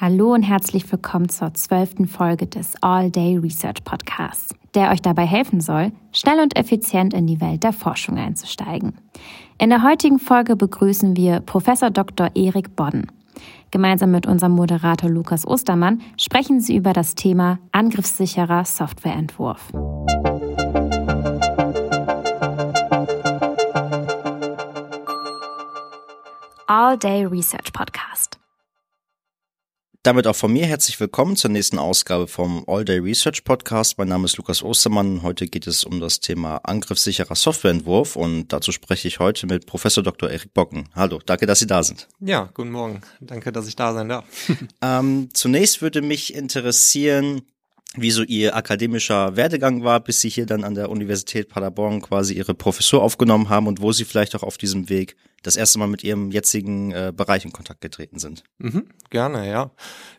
Hallo und herzlich willkommen zur zwölften Folge des All Day Research Podcasts, der euch dabei helfen soll, schnell und effizient in die Welt der Forschung einzusteigen. In der heutigen Folge begrüßen wir Professor Dr. Erik Bodden. Gemeinsam mit unserem Moderator Lukas Ostermann sprechen sie über das Thema angriffssicherer Softwareentwurf. All Day Research Podcast. Damit auch von mir herzlich willkommen zur nächsten Ausgabe vom All Day Research Podcast. Mein Name ist Lukas Ostermann. Heute geht es um das Thema angriffssicherer Softwareentwurf und dazu spreche ich heute mit Professor Dr. Erik Bocken. Hallo, danke, dass Sie da sind. Ja, guten Morgen. Danke, dass ich da sein darf. ähm, zunächst würde mich interessieren, wie so ihr akademischer Werdegang war, bis sie hier dann an der Universität Paderborn quasi ihre Professur aufgenommen haben und wo sie vielleicht auch auf diesem Weg das erste Mal mit ihrem jetzigen äh, Bereich in Kontakt getreten sind. Mhm, gerne, ja.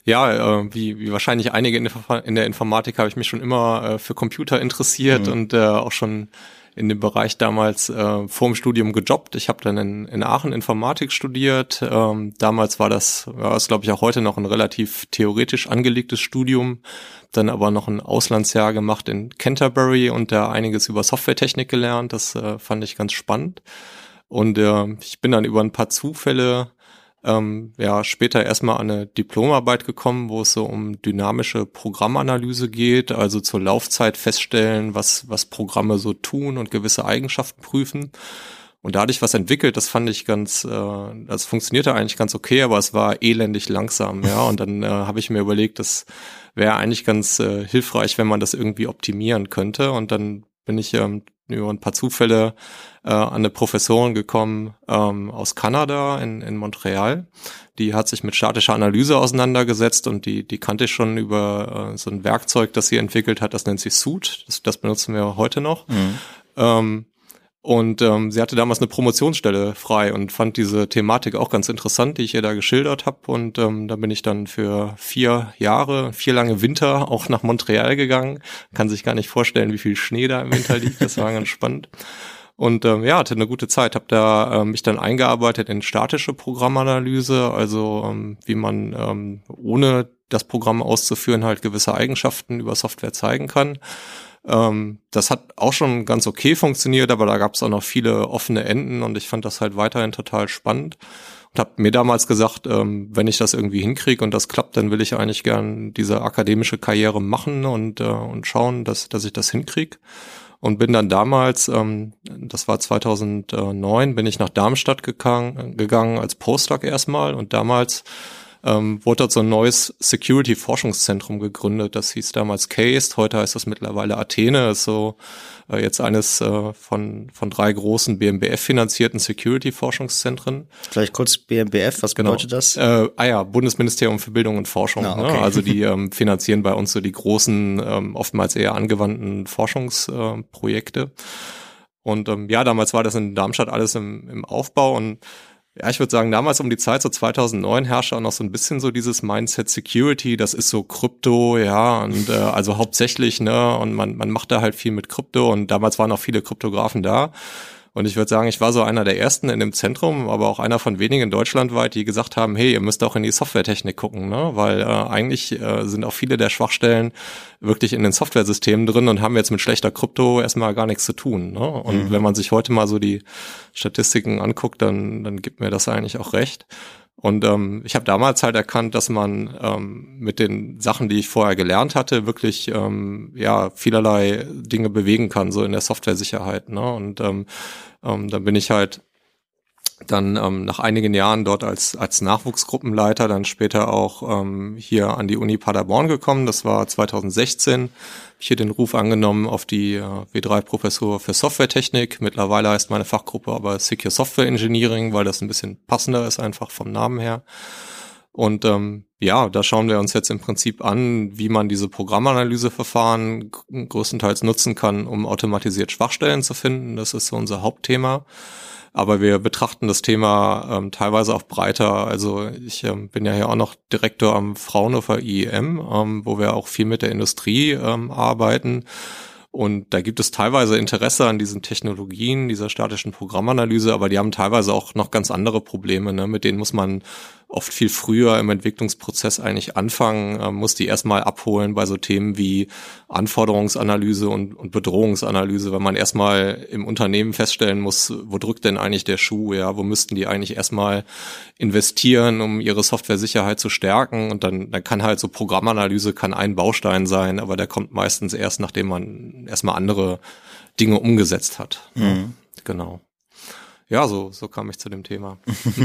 Ja, äh, wie, wie wahrscheinlich einige in der, in der Informatik habe ich mich schon immer äh, für Computer interessiert mhm. und äh, auch schon in dem Bereich damals äh, vor dem Studium gejobbt. Ich habe dann in, in Aachen Informatik studiert. Ähm, damals war das, ja, ist glaube ich auch heute noch ein relativ theoretisch angelegtes Studium. Dann aber noch ein Auslandsjahr gemacht in Canterbury und da einiges über Softwaretechnik gelernt. Das äh, fand ich ganz spannend. Und äh, ich bin dann über ein paar Zufälle ähm, ja später erstmal an eine Diplomarbeit gekommen, wo es so um dynamische Programmanalyse geht, also zur Laufzeit feststellen, was was Programme so tun und gewisse Eigenschaften prüfen. Und da hatte ich was entwickelt, das fand ich ganz, äh, das funktionierte eigentlich ganz okay, aber es war elendig langsam, ja. Und dann äh, habe ich mir überlegt, das wäre eigentlich ganz äh, hilfreich, wenn man das irgendwie optimieren könnte. Und dann bin ich ähm, über ein paar Zufälle äh, an eine Professorin gekommen ähm, aus Kanada in, in Montreal. Die hat sich mit statischer Analyse auseinandergesetzt und die, die kannte ich schon über äh, so ein Werkzeug, das sie entwickelt hat, das nennt sich Suit. Das, das benutzen wir heute noch. Mhm. Ähm, und ähm, sie hatte damals eine Promotionsstelle frei und fand diese Thematik auch ganz interessant, die ich ihr da geschildert habe. Und ähm, da bin ich dann für vier Jahre, vier lange Winter auch nach Montreal gegangen. Kann sich gar nicht vorstellen, wie viel Schnee da im Winter liegt. Das war ganz spannend. Und ähm, ja, hatte eine gute Zeit, habe da ähm, mich dann eingearbeitet in statische Programmanalyse, also ähm, wie man ähm, ohne das Programm auszuführen halt gewisse Eigenschaften über Software zeigen kann. Ähm, das hat auch schon ganz okay funktioniert, aber da gab es auch noch viele offene Enden und ich fand das halt weiterhin total spannend und habe mir damals gesagt, ähm, wenn ich das irgendwie hinkriege und das klappt, dann will ich eigentlich gern diese akademische Karriere machen und, äh, und schauen, dass, dass ich das hinkriege. Und bin dann damals, ähm, das war 2009, bin ich nach Darmstadt gegangen, gegangen als Postdoc erstmal und damals ähm, wurde dort so ein neues Security-Forschungszentrum gegründet. Das hieß damals CASE, heute heißt das mittlerweile Athene, ist so äh, jetzt eines äh, von, von drei großen BMBF-finanzierten Security-Forschungszentren. Vielleicht kurz BMBF, was genau. bedeutet das? Äh, ah ja, Bundesministerium für Bildung und Forschung. Ah, okay. ne? Also die ähm, finanzieren bei uns so die großen, ähm, oftmals eher angewandten Forschungsprojekte. Äh, und ähm, ja, damals war das in Darmstadt alles im, im Aufbau und ja, ich würde sagen, damals um die Zeit, so 2009, herrschte auch noch so ein bisschen so dieses Mindset Security, das ist so Krypto, ja, und äh, also hauptsächlich, ne, und man, man macht da halt viel mit Krypto und damals waren auch viele Kryptografen da. Und ich würde sagen, ich war so einer der ersten in dem Zentrum, aber auch einer von wenigen deutschlandweit, die gesagt haben, hey, ihr müsst auch in die Softwaretechnik gucken, ne? Weil äh, eigentlich äh, sind auch viele der Schwachstellen wirklich in den Softwaresystemen drin und haben jetzt mit schlechter Krypto erstmal gar nichts zu tun. Ne? Und mhm. wenn man sich heute mal so die Statistiken anguckt, dann, dann gibt mir das eigentlich auch recht. Und ähm, ich habe damals halt erkannt, dass man ähm, mit den Sachen, die ich vorher gelernt hatte, wirklich ähm, ja vielerlei Dinge bewegen kann, so in der Software-Sicherheit. Ne? Und ähm, ähm, dann bin ich halt dann ähm, nach einigen Jahren dort als, als Nachwuchsgruppenleiter dann später auch ähm, hier an die Uni Paderborn gekommen. Das war 2016. Ich hier den Ruf angenommen auf die äh, W3-Professur für Softwaretechnik. Mittlerweile heißt meine Fachgruppe aber Secure Software Engineering, weil das ein bisschen passender ist einfach vom Namen her. Und ähm, ja, da schauen wir uns jetzt im Prinzip an, wie man diese Programmanalyseverfahren größtenteils nutzen kann, um automatisiert Schwachstellen zu finden. Das ist so unser Hauptthema. Aber wir betrachten das Thema ähm, teilweise auch breiter. Also ich ähm, bin ja hier auch noch Direktor am Fraunhofer IEM, ähm, wo wir auch viel mit der Industrie ähm, arbeiten. Und da gibt es teilweise Interesse an diesen Technologien, dieser statischen Programmanalyse, aber die haben teilweise auch noch ganz andere Probleme. Ne? Mit denen muss man oft viel früher im Entwicklungsprozess eigentlich anfangen, äh, muss die erstmal abholen bei so Themen wie Anforderungsanalyse und, und Bedrohungsanalyse, weil man erstmal im Unternehmen feststellen muss, wo drückt denn eigentlich der Schuh, ja, wo müssten die eigentlich erstmal investieren, um ihre Software-Sicherheit zu stärken und dann, dann kann halt so Programmanalyse kann ein Baustein sein, aber der kommt meistens erst, nachdem man erstmal andere Dinge umgesetzt hat. Mhm. Genau ja, so, so kam ich zu dem Thema.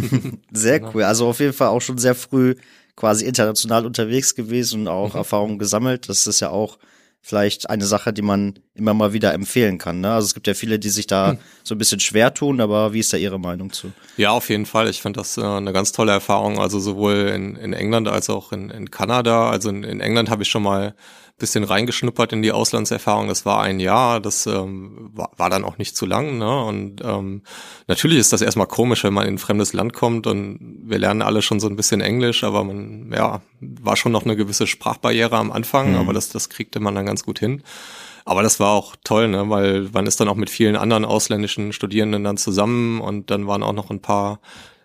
sehr genau. cool. Also auf jeden Fall auch schon sehr früh quasi international unterwegs gewesen und auch mhm. Erfahrungen gesammelt. Das ist ja auch vielleicht eine Sache, die man immer mal wieder empfehlen kann. Ne? Also es gibt ja viele, die sich da mhm. so ein bisschen schwer tun, aber wie ist da Ihre Meinung zu? Ja, auf jeden Fall. Ich finde das äh, eine ganz tolle Erfahrung. Also sowohl in, in England als auch in, in Kanada. Also in, in England habe ich schon mal bisschen reingeschnuppert in die Auslandserfahrung. Das war ein Jahr, das ähm, war, war dann auch nicht zu lang. Ne? Und ähm, natürlich ist das erstmal komisch, wenn man in ein fremdes Land kommt und wir lernen alle schon so ein bisschen Englisch, aber man, ja, war schon noch eine gewisse Sprachbarriere am Anfang, mhm. aber das, das kriegte man dann ganz gut hin. Aber das war auch toll, ne? weil man ist dann auch mit vielen anderen ausländischen Studierenden dann zusammen und dann waren auch noch ein paar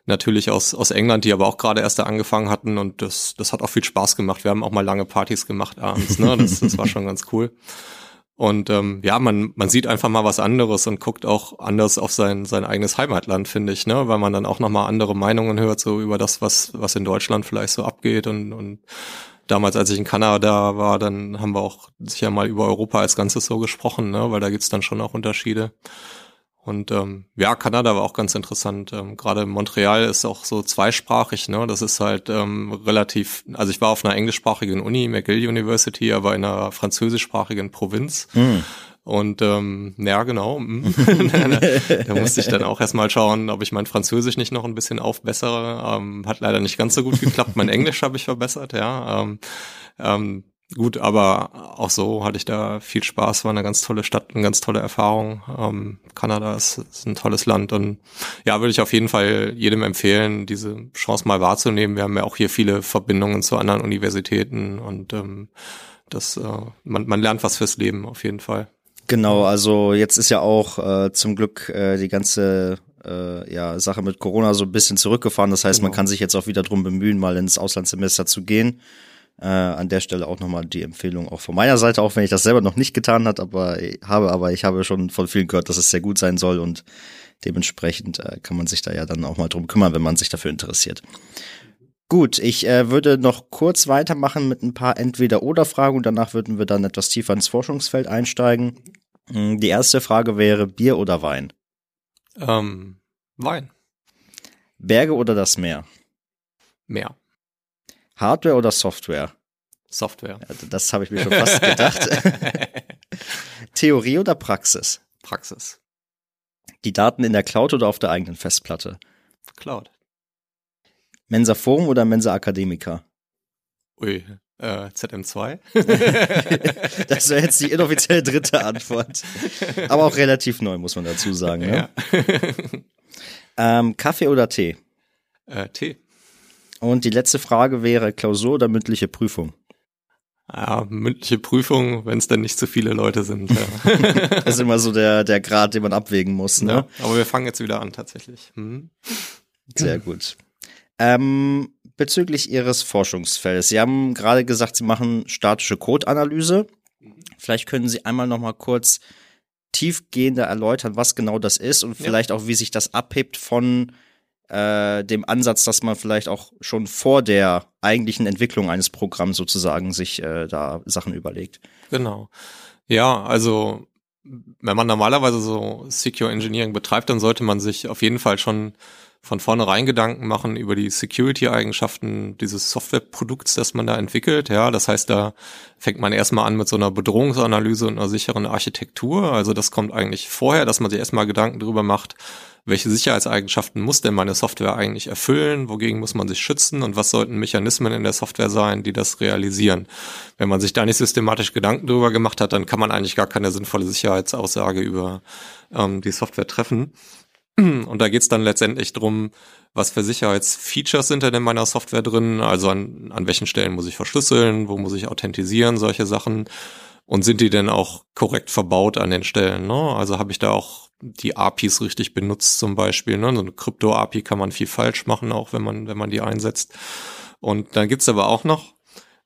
natürlich aus, aus England, die aber auch gerade erst da angefangen hatten und das, das hat auch viel Spaß gemacht. Wir haben auch mal lange Partys gemacht abends, ne? Das, das war schon ganz cool. Und ähm, ja, man, man sieht einfach mal was anderes und guckt auch anders auf sein, sein eigenes Heimatland, finde ich, ne? Weil man dann auch nochmal andere Meinungen hört, so über das, was, was in Deutschland vielleicht so abgeht. Und, und damals, als ich in Kanada war, dann haben wir auch sicher mal über Europa als Ganzes so gesprochen, ne? Weil da gibt's dann schon auch Unterschiede. Und ähm, ja, Kanada war auch ganz interessant. Ähm, Gerade Montreal ist auch so zweisprachig, ne? Das ist halt ähm, relativ, also ich war auf einer englischsprachigen Uni, McGill University, aber in einer französischsprachigen Provinz. Mhm. Und ähm, ja, genau. Mhm. da musste ich dann auch erstmal schauen, ob ich mein Französisch nicht noch ein bisschen aufbessere. Ähm, hat leider nicht ganz so gut geklappt. mein Englisch habe ich verbessert, ja. Ähm, ähm, gut, aber auch so hatte ich da viel Spaß, war eine ganz tolle Stadt, eine ganz tolle Erfahrung. Ähm, Kanada ist, ist, ein tolles Land und ja, würde ich auf jeden Fall jedem empfehlen, diese Chance mal wahrzunehmen. Wir haben ja auch hier viele Verbindungen zu anderen Universitäten und ähm, das, äh, man, man lernt was fürs Leben auf jeden Fall. Genau, also jetzt ist ja auch äh, zum Glück äh, die ganze äh, ja, Sache mit Corona so ein bisschen zurückgefahren. Das heißt, genau. man kann sich jetzt auch wieder drum bemühen, mal ins Auslandssemester zu gehen. Äh, an der Stelle auch nochmal die Empfehlung auch von meiner Seite, auch wenn ich das selber noch nicht getan hat, aber habe, aber ich habe schon von vielen gehört, dass es sehr gut sein soll und dementsprechend äh, kann man sich da ja dann auch mal drum kümmern, wenn man sich dafür interessiert. Gut, ich äh, würde noch kurz weitermachen mit ein paar Entweder-Oder-Fragen und danach würden wir dann etwas tiefer ins Forschungsfeld einsteigen. Hm, die erste Frage wäre Bier oder Wein? Ähm, Wein. Berge oder das Meer? Meer. Hardware oder Software? Software. Ja, das habe ich mir schon fast gedacht. Theorie oder Praxis? Praxis. Die Daten in der Cloud oder auf der eigenen Festplatte? Cloud. Mensa Forum oder Mensa Academica? Ui, äh, ZM2. das wäre jetzt die inoffizielle dritte Antwort. Aber auch relativ neu, muss man dazu sagen. Ne? Ja. ähm, Kaffee oder Tee? Äh, Tee. Und die letzte Frage wäre Klausur oder mündliche Prüfung? Ja, mündliche Prüfung, wenn es dann nicht zu viele Leute sind. Ja. das ist immer so der, der Grad, den man abwägen muss. Ne? Ja, aber wir fangen jetzt wieder an tatsächlich. Mhm. Sehr gut. Ähm, bezüglich Ihres Forschungsfeldes. Sie haben gerade gesagt, Sie machen statische Codeanalyse. Vielleicht können Sie einmal noch mal kurz tiefgehender erläutern, was genau das ist und vielleicht ja. auch, wie sich das abhebt von äh, dem Ansatz, dass man vielleicht auch schon vor der eigentlichen Entwicklung eines Programms sozusagen sich äh, da Sachen überlegt. Genau. Ja, also wenn man normalerweise so Secure Engineering betreibt, dann sollte man sich auf jeden Fall schon von vornherein Gedanken machen über die Security-Eigenschaften dieses Softwareprodukts, das man da entwickelt. Ja, das heißt, da fängt man erstmal an mit so einer Bedrohungsanalyse und einer sicheren Architektur. Also das kommt eigentlich vorher, dass man sich erstmal Gedanken darüber macht, welche Sicherheitseigenschaften muss denn meine Software eigentlich erfüllen, wogegen muss man sich schützen und was sollten Mechanismen in der Software sein, die das realisieren. Wenn man sich da nicht systematisch Gedanken darüber gemacht hat, dann kann man eigentlich gar keine sinnvolle Sicherheitsaussage über ähm, die Software treffen. Und da geht's dann letztendlich drum, was für Sicherheitsfeatures sind denn in meiner Software drin, also an, an welchen Stellen muss ich verschlüsseln, wo muss ich authentisieren, solche Sachen. Und sind die denn auch korrekt verbaut an den Stellen? Ne? Also habe ich da auch die APIs richtig benutzt zum Beispiel. Ne? So eine Krypto-API kann man viel falsch machen, auch wenn man, wenn man die einsetzt. Und dann gibt's aber auch noch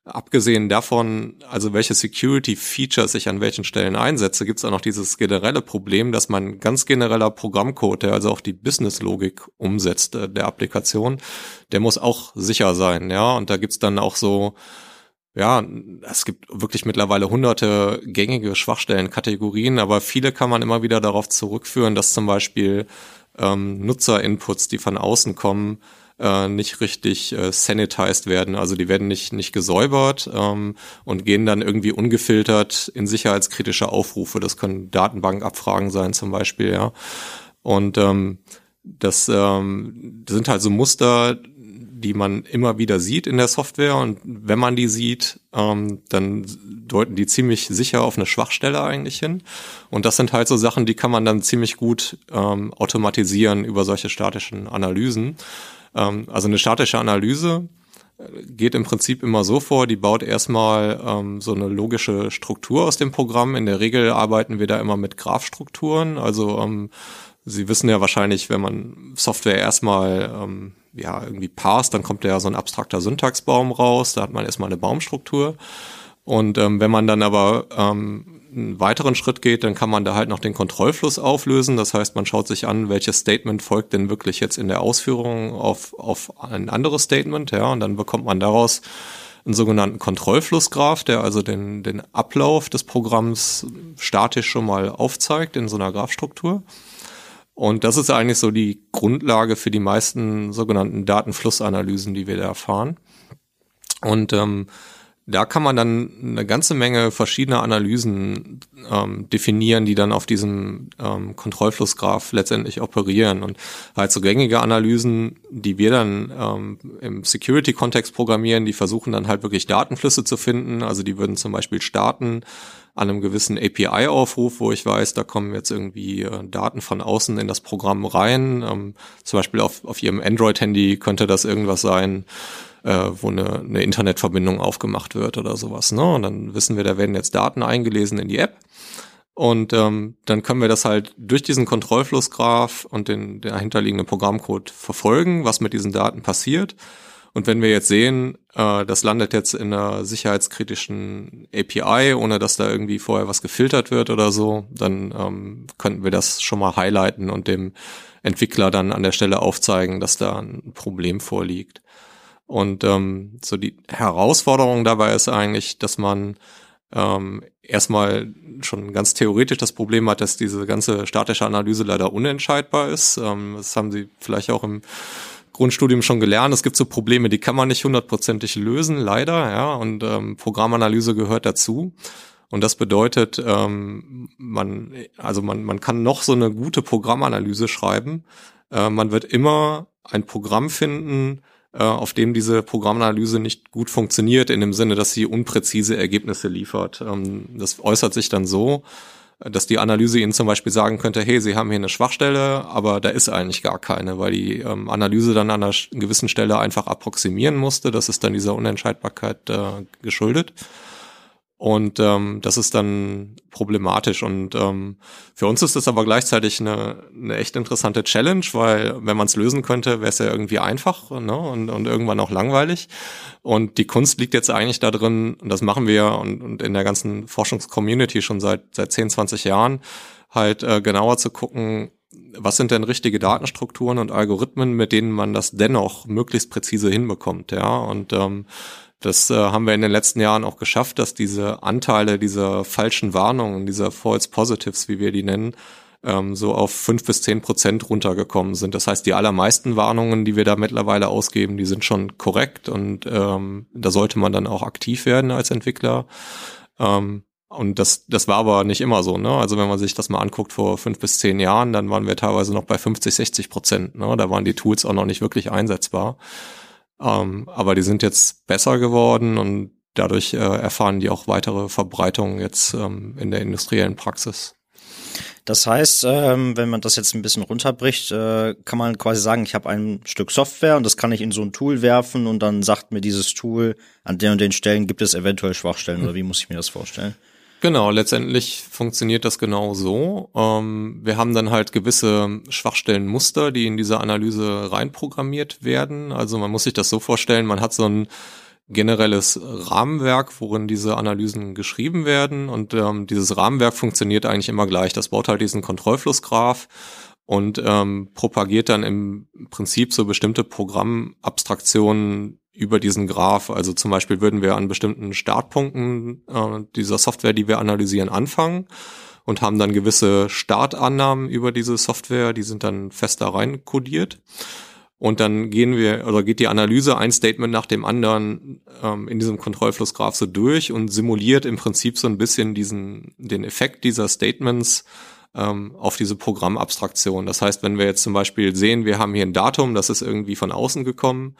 Abgesehen davon, also welche Security-Features ich an welchen Stellen einsetze, gibt es auch noch dieses generelle Problem, dass man ganz genereller Programmcode, der also auch die Business-Logik umsetzt äh, der Applikation, der muss auch sicher sein, ja. Und da gibt's dann auch so, ja, es gibt wirklich mittlerweile hunderte gängige Schwachstellenkategorien, aber viele kann man immer wieder darauf zurückführen, dass zum Beispiel ähm, Nutzer-Inputs, die von außen kommen, äh, nicht richtig äh, sanitized werden. Also die werden nicht, nicht gesäubert ähm, und gehen dann irgendwie ungefiltert in sicherheitskritische Aufrufe. Das können Datenbankabfragen sein zum Beispiel, ja. Und ähm, das, ähm, das sind halt so Muster, die man immer wieder sieht in der Software und wenn man die sieht, ähm, dann deuten die ziemlich sicher auf eine Schwachstelle eigentlich hin. Und das sind halt so Sachen, die kann man dann ziemlich gut ähm, automatisieren über solche statischen Analysen. Ähm, also eine statische Analyse äh, geht im Prinzip immer so vor, die baut erstmal ähm, so eine logische Struktur aus dem Programm. In der Regel arbeiten wir da immer mit Graphstrukturen. Also ähm, Sie wissen ja wahrscheinlich, wenn man Software erstmal ähm, ja irgendwie parst, dann kommt ja so ein abstrakter Syntaxbaum raus. Da hat man erstmal eine Baumstruktur. Und ähm, wenn man dann aber ähm, einen weiteren Schritt geht, dann kann man da halt noch den Kontrollfluss auflösen. Das heißt, man schaut sich an, welches Statement folgt denn wirklich jetzt in der Ausführung auf, auf ein anderes Statement, ja, und dann bekommt man daraus einen sogenannten Kontrollflussgraph, der also den, den Ablauf des Programms statisch schon mal aufzeigt in so einer Graphstruktur. Und das ist eigentlich so die Grundlage für die meisten sogenannten Datenflussanalysen, die wir da erfahren. Und ähm, da kann man dann eine ganze Menge verschiedener Analysen ähm, definieren, die dann auf diesem ähm, Kontrollflussgraph letztendlich operieren. Und halt so gängige Analysen, die wir dann ähm, im Security-Kontext programmieren, die versuchen dann halt wirklich Datenflüsse zu finden. Also die würden zum Beispiel starten an einem gewissen API-Aufruf, wo ich weiß, da kommen jetzt irgendwie äh, Daten von außen in das Programm rein. Ähm, zum Beispiel auf, auf Ihrem Android-Handy könnte das irgendwas sein äh, wo eine, eine Internetverbindung aufgemacht wird oder sowas. Ne? Und dann wissen wir, da werden jetzt Daten eingelesen in die App. Und ähm, dann können wir das halt durch diesen Kontrollflussgraph und den dahinterliegenden Programmcode verfolgen, was mit diesen Daten passiert. Und wenn wir jetzt sehen, äh, das landet jetzt in einer sicherheitskritischen API, ohne dass da irgendwie vorher was gefiltert wird oder so, dann ähm, könnten wir das schon mal highlighten und dem Entwickler dann an der Stelle aufzeigen, dass da ein Problem vorliegt. Und ähm, so die Herausforderung dabei ist eigentlich, dass man ähm, erstmal schon ganz theoretisch das Problem hat, dass diese ganze statische Analyse leider unentscheidbar ist. Ähm, das haben Sie vielleicht auch im Grundstudium schon gelernt. Es gibt so Probleme, die kann man nicht hundertprozentig lösen, leider, ja. Und ähm, Programmanalyse gehört dazu. Und das bedeutet, ähm, man, also man, man kann noch so eine gute Programmanalyse schreiben. Äh, man wird immer ein Programm finden, auf dem diese Programmanalyse nicht gut funktioniert, in dem Sinne, dass sie unpräzise Ergebnisse liefert. Ähm, das äußert sich dann so, dass die Analyse Ihnen zum Beispiel sagen könnte, hey, Sie haben hier eine Schwachstelle, aber da ist eigentlich gar keine, weil die ähm, Analyse dann an einer gewissen Stelle einfach approximieren musste. Das ist dann dieser Unentscheidbarkeit äh, geschuldet. Und ähm, das ist dann problematisch. Und ähm, für uns ist das aber gleichzeitig eine, eine echt interessante Challenge, weil wenn man es lösen könnte, wäre es ja irgendwie einfach ne? und, und irgendwann auch langweilig. Und die Kunst liegt jetzt eigentlich da drin, und das machen wir und, und in der ganzen Forschungscommunity schon seit, seit 10, 20 Jahren, halt äh, genauer zu gucken, was sind denn richtige Datenstrukturen und Algorithmen, mit denen man das dennoch möglichst präzise hinbekommt, ja. Und ähm, das äh, haben wir in den letzten Jahren auch geschafft, dass diese Anteile dieser falschen Warnungen, dieser False Positives, wie wir die nennen, ähm, so auf fünf bis zehn Prozent runtergekommen sind. Das heißt, die allermeisten Warnungen, die wir da mittlerweile ausgeben, die sind schon korrekt und ähm, da sollte man dann auch aktiv werden als Entwickler. Ähm, und das, das war aber nicht immer so, ne? Also wenn man sich das mal anguckt vor fünf bis zehn Jahren, dann waren wir teilweise noch bei 50, 60 Prozent. Ne? Da waren die Tools auch noch nicht wirklich einsetzbar. Ähm, aber die sind jetzt besser geworden und dadurch äh, erfahren die auch weitere Verbreitung jetzt ähm, in der industriellen Praxis. Das heißt, ähm, wenn man das jetzt ein bisschen runterbricht, äh, kann man quasi sagen, ich habe ein Stück Software und das kann ich in so ein Tool werfen und dann sagt mir dieses Tool, an den und den Stellen gibt es eventuell Schwachstellen oder wie muss ich mir das vorstellen? Genau, letztendlich funktioniert das genau so. Ähm, wir haben dann halt gewisse Schwachstellenmuster, die in diese Analyse reinprogrammiert werden. Also man muss sich das so vorstellen, man hat so ein generelles Rahmenwerk, worin diese Analysen geschrieben werden. Und ähm, dieses Rahmenwerk funktioniert eigentlich immer gleich. Das baut halt diesen Kontrollflussgraph und ähm, propagiert dann im Prinzip so bestimmte Programmabstraktionen über diesen Graph. Also zum Beispiel würden wir an bestimmten Startpunkten äh, dieser Software, die wir analysieren, anfangen und haben dann gewisse Startannahmen über diese Software, die sind dann fest da rein kodiert. Und dann gehen wir oder geht die Analyse ein Statement nach dem anderen ähm, in diesem Kontrollflussgraph so durch und simuliert im Prinzip so ein bisschen diesen den Effekt dieser Statements ähm, auf diese Programmabstraktion. Das heißt, wenn wir jetzt zum Beispiel sehen, wir haben hier ein Datum, das ist irgendwie von außen gekommen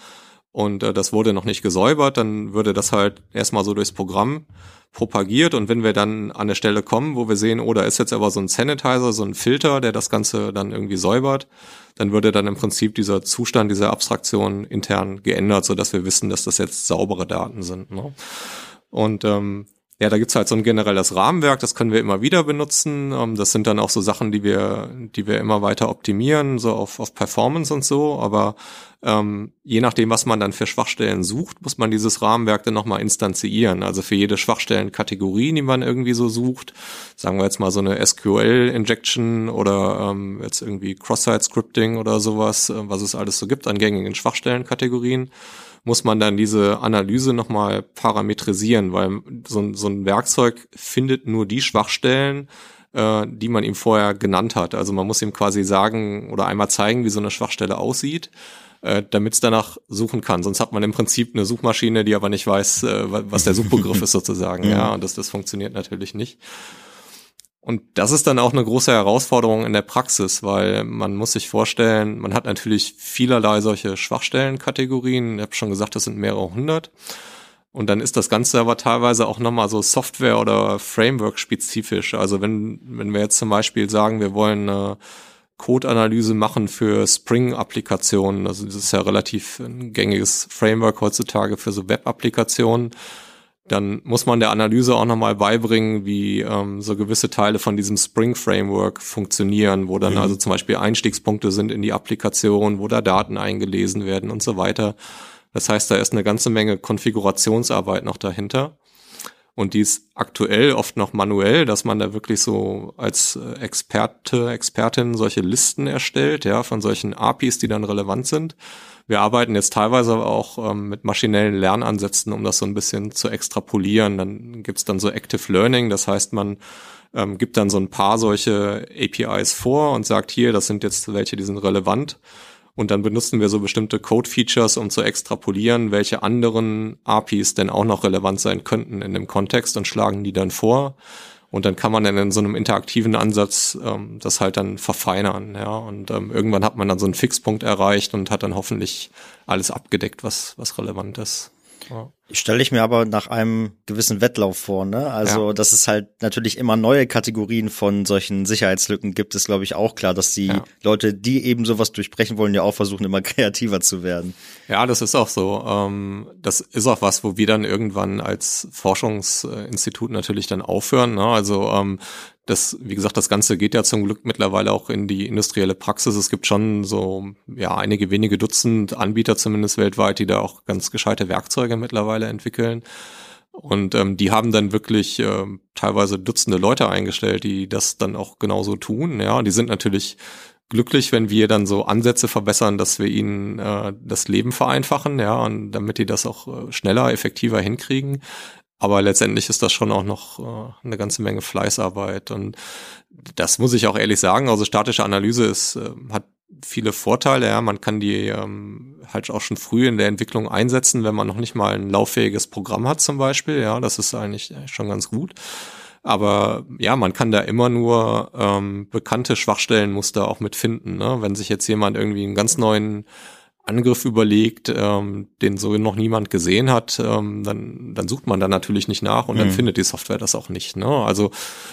und äh, das wurde noch nicht gesäubert, dann würde das halt erstmal so durchs Programm propagiert und wenn wir dann an eine Stelle kommen, wo wir sehen, oh, da ist jetzt aber so ein Sanitizer, so ein Filter, der das Ganze dann irgendwie säubert, dann würde dann im Prinzip dieser Zustand dieser Abstraktion intern geändert, so dass wir wissen, dass das jetzt saubere Daten sind. Ne? Und ähm, ja, da gibt's halt so ein generelles Rahmenwerk, das können wir immer wieder benutzen. Ähm, das sind dann auch so Sachen, die wir, die wir immer weiter optimieren, so auf, auf Performance und so. Aber ähm, je nachdem, was man dann für Schwachstellen sucht, muss man dieses Rahmenwerk dann nochmal instanziieren. Also für jede Schwachstellenkategorie, die man irgendwie so sucht, sagen wir jetzt mal so eine SQL-Injection oder ähm, jetzt irgendwie Cross-Site-Scripting oder sowas, äh, was es alles so gibt an gängigen Schwachstellenkategorien muss man dann diese Analyse nochmal parametrisieren, weil so, so ein Werkzeug findet nur die Schwachstellen, äh, die man ihm vorher genannt hat. Also man muss ihm quasi sagen oder einmal zeigen, wie so eine Schwachstelle aussieht äh, damit es danach suchen kann. Sonst hat man im Prinzip eine Suchmaschine, die aber nicht weiß, äh, was der Suchbegriff ist sozusagen. Ja, und das, das funktioniert natürlich nicht. Und das ist dann auch eine große Herausforderung in der Praxis, weil man muss sich vorstellen, man hat natürlich vielerlei solche Schwachstellenkategorien. Ich habe schon gesagt, das sind mehrere hundert. Und dann ist das Ganze aber teilweise auch nochmal so Software- oder Framework-spezifisch. Also wenn, wenn wir jetzt zum Beispiel sagen, wir wollen eine Code-Analyse machen für Spring-Applikationen, also das ist ja relativ ein gängiges Framework heutzutage für so Web-Applikationen, dann muss man der Analyse auch nochmal beibringen, wie ähm, so gewisse Teile von diesem Spring Framework funktionieren, wo dann mhm. also zum Beispiel Einstiegspunkte sind in die Applikation, wo da Daten eingelesen werden und so weiter. Das heißt, da ist eine ganze Menge Konfigurationsarbeit noch dahinter. Und die ist aktuell oft noch manuell, dass man da wirklich so als äh, Experte, Expertin solche Listen erstellt, ja, von solchen APIs, die dann relevant sind. Wir arbeiten jetzt teilweise aber auch ähm, mit maschinellen Lernansätzen, um das so ein bisschen zu extrapolieren. Dann gibt's dann so Active Learning, das heißt, man ähm, gibt dann so ein paar solche APIs vor und sagt hier, das sind jetzt welche, die sind relevant. Und dann benutzen wir so bestimmte Code-Features, um zu extrapolieren, welche anderen APIs denn auch noch relevant sein könnten in dem Kontext und schlagen die dann vor. Und dann kann man dann in so einem interaktiven Ansatz ähm, das halt dann verfeinern, ja. Und ähm, irgendwann hat man dann so einen Fixpunkt erreicht und hat dann hoffentlich alles abgedeckt, was, was relevant ist. Ja. Stelle ich mir aber nach einem gewissen Wettlauf vor, ne? Also, ja. dass es halt natürlich immer neue Kategorien von solchen Sicherheitslücken gibt, ist, glaube ich, auch klar, dass die ja. Leute, die eben sowas durchbrechen wollen, ja auch versuchen, immer kreativer zu werden. Ja, das ist auch so. Ähm, das ist auch was, wo wir dann irgendwann als Forschungsinstitut natürlich dann aufhören. Ne? Also ähm, das, wie gesagt, das Ganze geht ja zum Glück mittlerweile auch in die industrielle Praxis. Es gibt schon so, ja, einige wenige Dutzend Anbieter zumindest weltweit, die da auch ganz gescheite Werkzeuge mittlerweile entwickeln. Und ähm, die haben dann wirklich äh, teilweise Dutzende Leute eingestellt, die das dann auch genauso tun. Ja, die sind natürlich glücklich, wenn wir dann so Ansätze verbessern, dass wir ihnen äh, das Leben vereinfachen, ja, und damit die das auch äh, schneller, effektiver hinkriegen. Aber letztendlich ist das schon auch noch äh, eine ganze Menge Fleißarbeit. Und das muss ich auch ehrlich sagen. Also statische Analyse ist, äh, hat viele Vorteile. Ja, man kann die ähm, halt auch schon früh in der Entwicklung einsetzen, wenn man noch nicht mal ein lauffähiges Programm hat zum Beispiel. Ja, das ist eigentlich schon ganz gut. Aber ja, man kann da immer nur ähm, bekannte Schwachstellenmuster auch mitfinden. Ne? Wenn sich jetzt jemand irgendwie einen ganz neuen Angriff überlegt, ähm, den so noch niemand gesehen hat, ähm, dann, dann sucht man da natürlich nicht nach und dann mhm. findet die Software das auch nicht. Ne? Also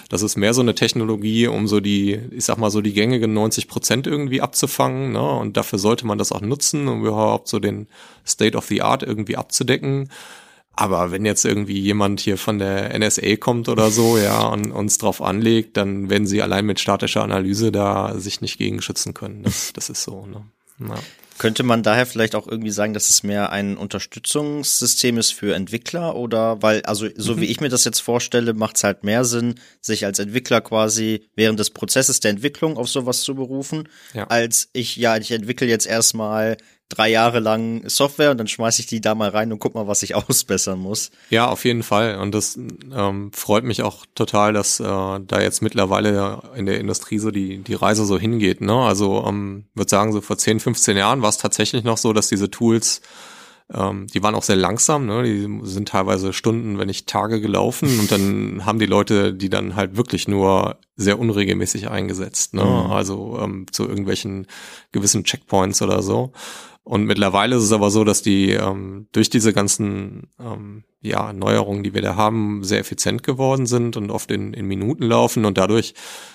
das ist mehr so eine Technologie, um so die, ich sag mal so die gängigen 90 Prozent irgendwie abzufangen. Ne? Und dafür sollte man das auch nutzen, um überhaupt so den State of the Art irgendwie abzudecken. Aber wenn jetzt irgendwie jemand hier von der NSA kommt oder so, ja, und uns drauf anlegt, dann werden sie allein mit statischer Analyse da sich nicht gegen schützen können. Das, das ist so, ne? Ja. Könnte man daher vielleicht auch irgendwie sagen, dass es mehr ein Unterstützungssystem ist für Entwickler oder weil, also so mhm. wie ich mir das jetzt vorstelle, macht es halt mehr Sinn, sich als Entwickler quasi während des Prozesses der Entwicklung auf sowas zu berufen, ja. als ich, ja, ich entwickle jetzt erstmal drei Jahre lang Software und dann schmeiße ich die da mal rein und guck mal, was ich ausbessern muss. Ja, auf jeden Fall. Und das ähm, freut mich auch total, dass äh, da jetzt mittlerweile in der Industrie so die, die Reise so hingeht. Ne? Also ähm, würde sagen, so vor 10, 15 Jahren war es tatsächlich noch so, dass diese Tools ähm, die waren auch sehr langsam, ne? die sind teilweise Stunden, wenn nicht Tage gelaufen und dann haben die Leute die dann halt wirklich nur sehr unregelmäßig eingesetzt, ne? Mhm. also ähm, zu irgendwelchen gewissen Checkpoints oder so. Und mittlerweile ist es aber so, dass die ähm, durch diese ganzen ähm, ja, Neuerungen, die wir da haben, sehr effizient geworden sind und oft in, in Minuten laufen. Und dadurch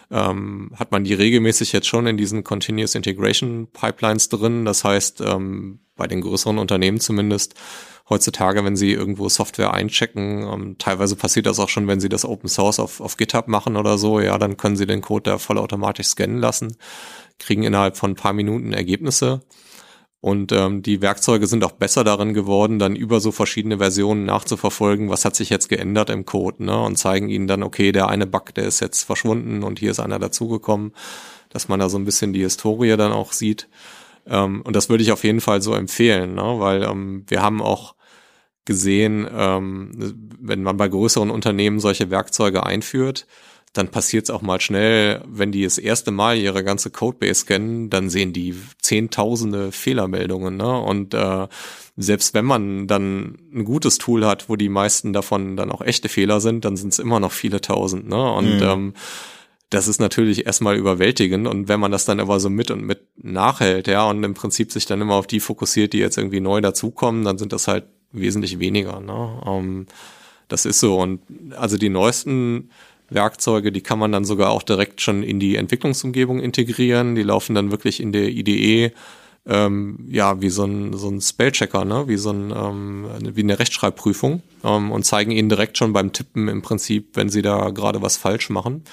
ähm, hat man die regelmäßig jetzt schon in diesen Continuous Integration Pipelines drin. Das heißt, ähm, bei den größeren Unternehmen zumindest, heutzutage, wenn sie irgendwo Software einchecken, ähm, teilweise passiert das auch schon, wenn sie das Open Source auf, auf GitHub machen oder so, ja, dann können sie den Code da vollautomatisch scannen lassen, kriegen innerhalb von ein paar Minuten Ergebnisse. Und ähm, die Werkzeuge sind auch besser darin geworden, dann über so verschiedene Versionen nachzuverfolgen, was hat sich jetzt geändert im Code, ne? Und zeigen ihnen dann, okay, der eine Bug, der ist jetzt verschwunden und hier ist einer dazugekommen, dass man da so ein bisschen die Historie dann auch sieht. Ähm, und das würde ich auf jeden Fall so empfehlen, ne? weil ähm, wir haben auch gesehen, ähm, wenn man bei größeren Unternehmen solche Werkzeuge einführt, dann passiert es auch mal schnell, wenn die das erste Mal ihre ganze Codebase scannen, dann sehen die zehntausende Fehlermeldungen. Ne? Und äh, selbst wenn man dann ein gutes Tool hat, wo die meisten davon dann auch echte Fehler sind, dann sind es immer noch viele tausend. Ne? Und mhm. ähm, das ist natürlich erstmal überwältigend. Und wenn man das dann aber so mit und mit nachhält, ja, und im Prinzip sich dann immer auf die fokussiert, die jetzt irgendwie neu dazukommen, dann sind das halt wesentlich weniger. Ne? Ähm, das ist so. Und also die neuesten Werkzeuge, die kann man dann sogar auch direkt schon in die Entwicklungsumgebung integrieren. Die laufen dann wirklich in der IDE ähm, ja wie so ein so ein Spellchecker, ne, wie so ein ähm, wie eine Rechtschreibprüfung ähm, und zeigen ihnen direkt schon beim Tippen im Prinzip, wenn sie da gerade was falsch machen.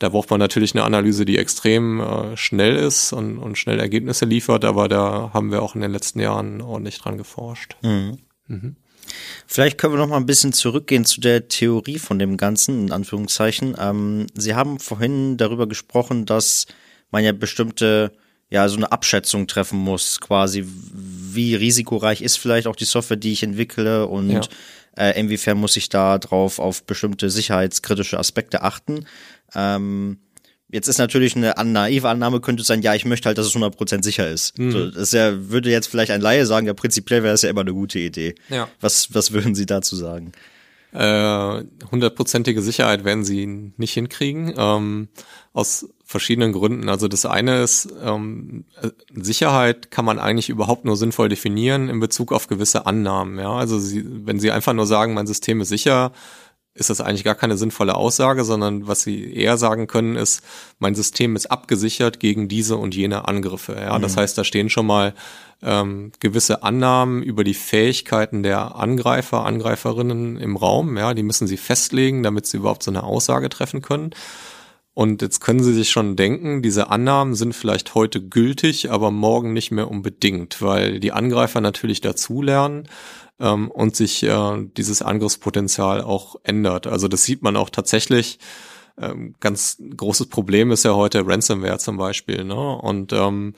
Da braucht man natürlich eine Analyse, die extrem äh, schnell ist und, und schnell Ergebnisse liefert, aber da haben wir auch in den letzten Jahren ordentlich dran geforscht. Mhm. Mhm. Vielleicht können wir noch mal ein bisschen zurückgehen zu der Theorie von dem Ganzen, in Anführungszeichen. Ähm, Sie haben vorhin darüber gesprochen, dass man ja bestimmte, ja, so eine Abschätzung treffen muss, quasi, wie risikoreich ist vielleicht auch die Software, die ich entwickle und ja. äh, inwiefern muss ich da drauf auf bestimmte sicherheitskritische Aspekte achten. Ähm, Jetzt ist natürlich eine naive Annahme könnte sein, ja, ich möchte halt, dass es 100% sicher ist. Mhm. So, das ist ja, würde jetzt vielleicht ein Laie sagen, ja, prinzipiell wäre das ja immer eine gute Idee. Ja. Was, was würden Sie dazu sagen? Äh, hundertprozentige Sicherheit werden sie nicht hinkriegen, ähm, aus verschiedenen Gründen. Also das eine ist, ähm, Sicherheit kann man eigentlich überhaupt nur sinnvoll definieren in Bezug auf gewisse Annahmen. Ja, also sie, wenn Sie einfach nur sagen, mein System ist sicher, ist das eigentlich gar keine sinnvolle Aussage, sondern was sie eher sagen können, ist, mein System ist abgesichert gegen diese und jene Angriffe. Ja, mhm. das heißt, da stehen schon mal ähm, gewisse Annahmen über die Fähigkeiten der Angreifer, Angreiferinnen im Raum. Ja, die müssen sie festlegen, damit sie überhaupt so eine Aussage treffen können. Und jetzt können Sie sich schon denken, diese Annahmen sind vielleicht heute gültig, aber morgen nicht mehr unbedingt, weil die Angreifer natürlich dazulernen ähm, und sich äh, dieses Angriffspotenzial auch ändert. Also das sieht man auch tatsächlich. Ähm, ganz großes Problem ist ja heute Ransomware zum Beispiel. Ne? Und ähm,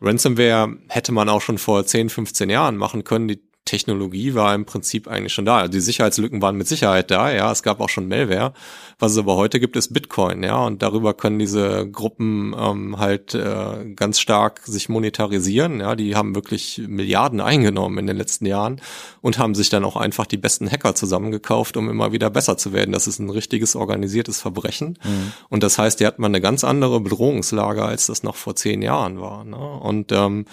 Ransomware hätte man auch schon vor 10, 15 Jahren machen können. Die Technologie war im Prinzip eigentlich schon da. Also die Sicherheitslücken waren mit Sicherheit da, ja. Es gab auch schon Malware. Was es aber heute gibt, ist Bitcoin, ja. Und darüber können diese Gruppen ähm, halt äh, ganz stark sich monetarisieren. Ja, die haben wirklich Milliarden eingenommen in den letzten Jahren und haben sich dann auch einfach die besten Hacker zusammengekauft, um immer wieder besser zu werden. Das ist ein richtiges organisiertes Verbrechen. Mhm. Und das heißt, die hat man eine ganz andere Bedrohungslage, als das noch vor zehn Jahren war. Ne? Und ähm,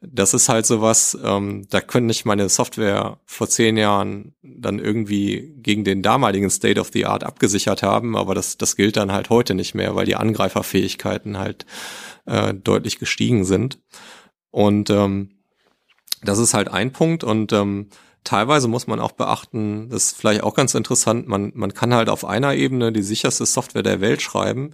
das ist halt sowas, ähm, da könnte ich meine Software vor zehn Jahren dann irgendwie gegen den damaligen State of the Art abgesichert haben, aber das, das gilt dann halt heute nicht mehr, weil die Angreiferfähigkeiten halt äh, deutlich gestiegen sind. Und ähm, das ist halt ein Punkt und ähm, teilweise muss man auch beachten, das ist vielleicht auch ganz interessant, man, man kann halt auf einer Ebene die sicherste Software der Welt schreiben,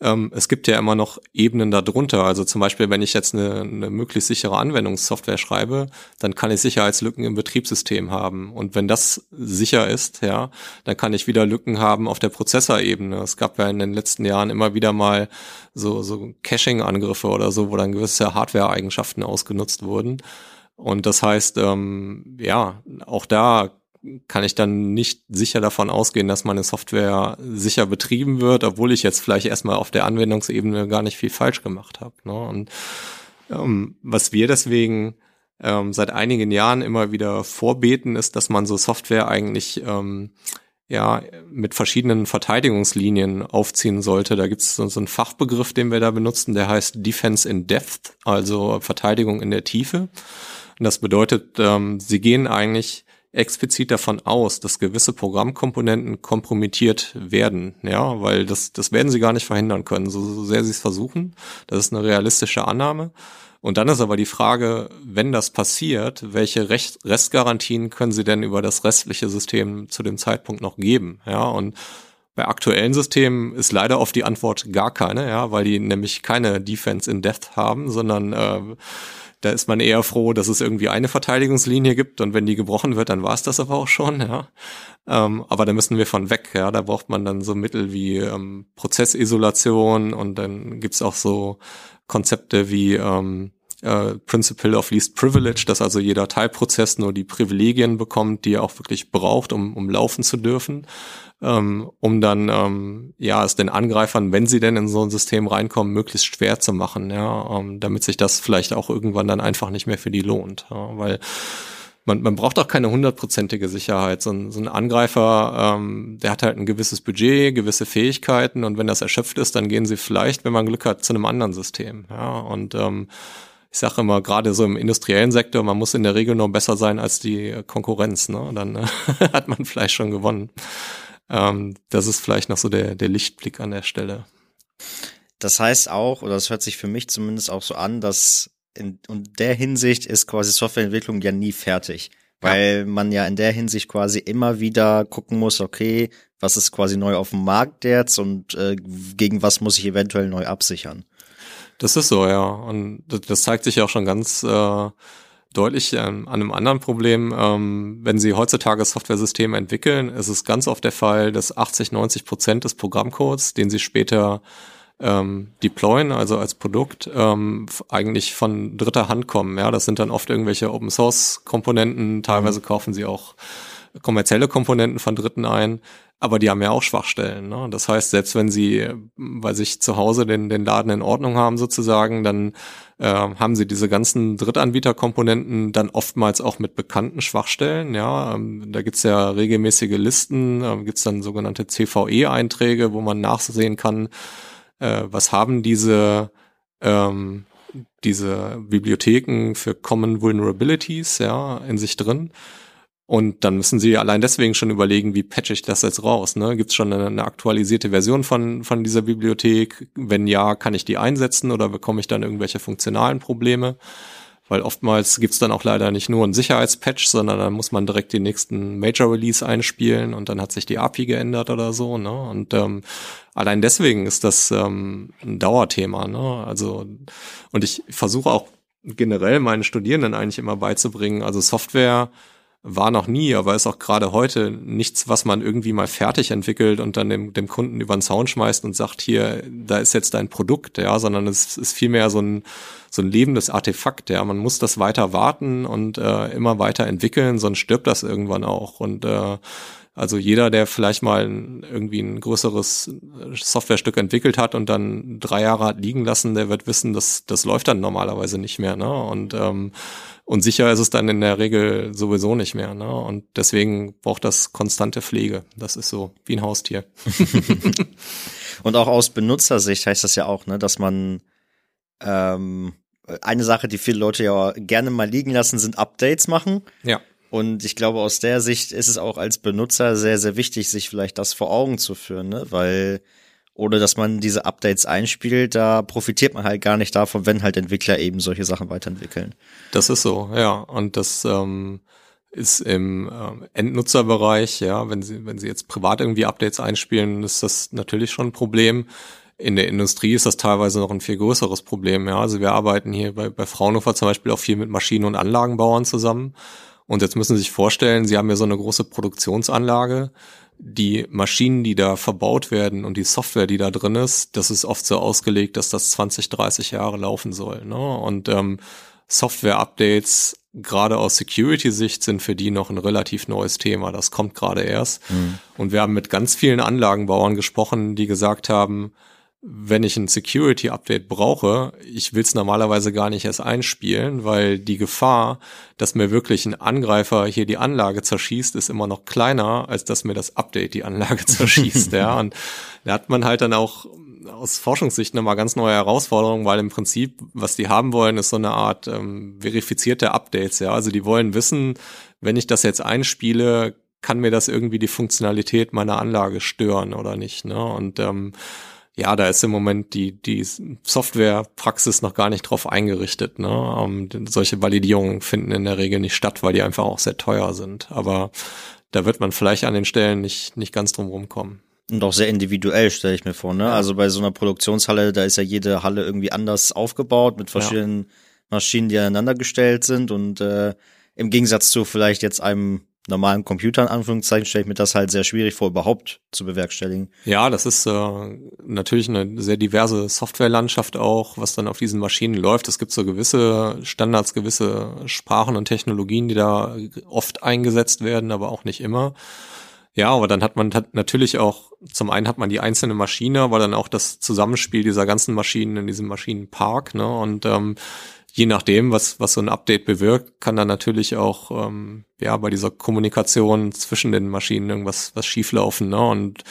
ähm, es gibt ja immer noch Ebenen darunter. Also zum Beispiel, wenn ich jetzt eine, eine möglichst sichere Anwendungssoftware schreibe, dann kann ich Sicherheitslücken im Betriebssystem haben. Und wenn das sicher ist, ja, dann kann ich wieder Lücken haben auf der Prozessorebene. Es gab ja in den letzten Jahren immer wieder mal so, so Caching-Angriffe oder so, wo dann gewisse Hardware-Eigenschaften ausgenutzt wurden. Und das heißt, ähm, ja, auch da kann ich dann nicht sicher davon ausgehen, dass meine Software sicher betrieben wird, obwohl ich jetzt vielleicht erstmal auf der Anwendungsebene gar nicht viel falsch gemacht habe. Ne? Und ähm, was wir deswegen ähm, seit einigen Jahren immer wieder vorbeten, ist, dass man so Software eigentlich ähm, ja mit verschiedenen Verteidigungslinien aufziehen sollte. Da gibt es so, einen Fachbegriff, den wir da benutzen, der heißt Defense in Depth, also Verteidigung in der Tiefe. Und das bedeutet, ähm, sie gehen eigentlich explizit davon aus, dass gewisse Programmkomponenten kompromittiert werden, ja, weil das, das werden sie gar nicht verhindern können, so, so sehr sie es versuchen. Das ist eine realistische Annahme. Und dann ist aber die Frage, wenn das passiert, welche Recht, Restgarantien können sie denn über das restliche System zu dem Zeitpunkt noch geben, ja, und bei aktuellen Systemen ist leider oft die Antwort gar keine, ja, weil die nämlich keine Defense in Depth haben, sondern äh, da ist man eher froh, dass es irgendwie eine Verteidigungslinie gibt und wenn die gebrochen wird, dann war es das aber auch schon, ja. Ähm, aber da müssen wir von weg, ja. Da braucht man dann so Mittel wie ähm, Prozessisolation und dann gibt's auch so Konzepte wie ähm, äh, Principle of Least Privilege, dass also jeder Teilprozess nur die Privilegien bekommt, die er auch wirklich braucht, um, um laufen zu dürfen ähm, um dann ähm, ja es den Angreifern, wenn sie denn in so ein System reinkommen, möglichst schwer zu machen, ja, ähm, damit sich das vielleicht auch irgendwann dann einfach nicht mehr für die lohnt, ja, weil man, man braucht auch keine hundertprozentige Sicherheit. So ein, so ein Angreifer, ähm, der hat halt ein gewisses Budget, gewisse Fähigkeiten und wenn das erschöpft ist, dann gehen sie vielleicht, wenn man Glück hat, zu einem anderen System. Ja, und ähm, ich sage immer, gerade so im industriellen Sektor, man muss in der Regel noch besser sein als die Konkurrenz. Ne? Dann äh, hat man vielleicht schon gewonnen. Ähm, das ist vielleicht noch so der, der Lichtblick an der Stelle. Das heißt auch, oder das hört sich für mich zumindest auch so an, dass in, in der Hinsicht ist quasi Softwareentwicklung ja nie fertig. Weil ja. man ja in der Hinsicht quasi immer wieder gucken muss, okay, was ist quasi neu auf dem Markt jetzt und äh, gegen was muss ich eventuell neu absichern. Das ist so, ja. Und das zeigt sich ja auch schon ganz äh, deutlich ähm, an einem anderen Problem. Ähm, wenn Sie heutzutage Software-Systeme entwickeln, ist es ganz oft der Fall, dass 80, 90 Prozent des Programmcodes, den Sie später ähm, deployen, also als Produkt, ähm, eigentlich von dritter Hand kommen. Ja, das sind dann oft irgendwelche Open Source Komponenten. Teilweise mhm. kaufen Sie auch kommerzielle Komponenten von Dritten ein aber die haben ja auch Schwachstellen. Ne? Das heißt, selbst wenn sie bei sich zu Hause den, den Laden in Ordnung haben sozusagen, dann äh, haben sie diese ganzen Drittanbieterkomponenten dann oftmals auch mit bekannten Schwachstellen. Ja, ähm, da gibt's ja regelmäßige Listen, äh, gibt's dann sogenannte CVE-Einträge, wo man nachsehen kann, äh, was haben diese ähm, diese Bibliotheken für Common Vulnerabilities ja in sich drin. Und dann müssen sie allein deswegen schon überlegen, wie patche ich das jetzt raus. Ne? Gibt es schon eine, eine, aktualisierte Version von, von dieser Bibliothek? Wenn ja, kann ich die einsetzen oder bekomme ich dann irgendwelche funktionalen Probleme? Weil oftmals gibt's dann auch leider nicht nur einen Sicherheitspatch, sondern dann muss man direkt den nächsten Major Release einspielen und dann hat sich die API geändert oder so. Ne? Und ähm, allein deswegen ist das ähm, ein Dauerthema. Ne? Also und ich versuche auch generell meinen Studierenden eigentlich immer beizubringen, also Software war noch nie, aber ist auch gerade heute nichts, was man irgendwie mal fertig entwickelt und dann dem, dem Kunden über den Zaun schmeißt und sagt, hier, da ist jetzt dein Produkt, ja, sondern es ist vielmehr so ein, so ein lebendes Artefakt, ja. Man muss das weiter warten und äh, immer weiter entwickeln, sonst stirbt das irgendwann auch. Und äh, also jeder, der vielleicht mal irgendwie ein größeres Softwarestück entwickelt hat und dann drei Jahre hat liegen lassen, der wird wissen, dass das läuft dann normalerweise nicht mehr. Ne? Und ähm, und sicher ist es dann in der Regel sowieso nicht mehr. Ne? Und deswegen braucht das konstante Pflege. Das ist so wie ein Haustier. und auch aus Benutzersicht heißt das ja auch, ne, dass man ähm, eine Sache, die viele Leute ja gerne mal liegen lassen, sind Updates machen. Ja. Und ich glaube, aus der Sicht ist es auch als Benutzer sehr, sehr wichtig, sich vielleicht das vor Augen zu führen, ne? Weil oder dass man diese Updates einspielt, da profitiert man halt gar nicht davon, wenn halt Entwickler eben solche Sachen weiterentwickeln. Das ist so, ja. Und das, ähm, ist im äh, Endnutzerbereich, ja, wenn Sie, wenn Sie jetzt privat irgendwie Updates einspielen, ist das natürlich schon ein Problem. In der Industrie ist das teilweise noch ein viel größeres Problem, ja. Also wir arbeiten hier bei, bei Fraunhofer zum Beispiel auch viel mit Maschinen- und Anlagenbauern zusammen. Und jetzt müssen Sie sich vorstellen, Sie haben ja so eine große Produktionsanlage. Die Maschinen, die da verbaut werden und die Software, die da drin ist, das ist oft so ausgelegt, dass das 20, 30 Jahre laufen soll. Ne? Und ähm, Software-Updates, gerade aus Security-Sicht, sind für die noch ein relativ neues Thema. Das kommt gerade erst. Mhm. Und wir haben mit ganz vielen Anlagenbauern gesprochen, die gesagt haben, wenn ich ein Security-Update brauche, ich will es normalerweise gar nicht erst einspielen, weil die Gefahr, dass mir wirklich ein Angreifer hier die Anlage zerschießt, ist immer noch kleiner, als dass mir das Update die Anlage zerschießt. ja, und da hat man halt dann auch aus Forschungssicht nochmal ganz neue Herausforderungen, weil im Prinzip, was die haben wollen, ist so eine Art ähm, verifizierte Updates. Ja, also die wollen wissen, wenn ich das jetzt einspiele, kann mir das irgendwie die Funktionalität meiner Anlage stören oder nicht. Ne? Und ähm, ja, da ist im Moment die, die Softwarepraxis noch gar nicht drauf eingerichtet. Ne? Um, ähm, solche Validierungen finden in der Regel nicht statt, weil die einfach auch sehr teuer sind. Aber da wird man vielleicht an den Stellen nicht, nicht ganz drum rumkommen. Und auch sehr individuell, stelle ich mir vor. Ne? Also bei so einer Produktionshalle, da ist ja jede Halle irgendwie anders aufgebaut mit verschiedenen ja. Maschinen, die aneinander gestellt sind. Und äh, im Gegensatz zu vielleicht jetzt einem normalen Computer in Anführungszeichen stelle ich mir das halt sehr schwierig vor, überhaupt zu bewerkstelligen. Ja, das ist äh, natürlich eine sehr diverse Softwarelandschaft auch, was dann auf diesen Maschinen läuft. Es gibt so gewisse Standards, gewisse Sprachen und Technologien, die da oft eingesetzt werden, aber auch nicht immer. Ja, aber dann hat man hat natürlich auch, zum einen hat man die einzelne Maschine, aber dann auch das Zusammenspiel dieser ganzen Maschinen in diesem Maschinenpark, ne? Und ähm, je nachdem, was, was so ein Update bewirkt, kann dann natürlich auch ähm, ja bei dieser Kommunikation zwischen den Maschinen irgendwas was schieflaufen. Ne? Und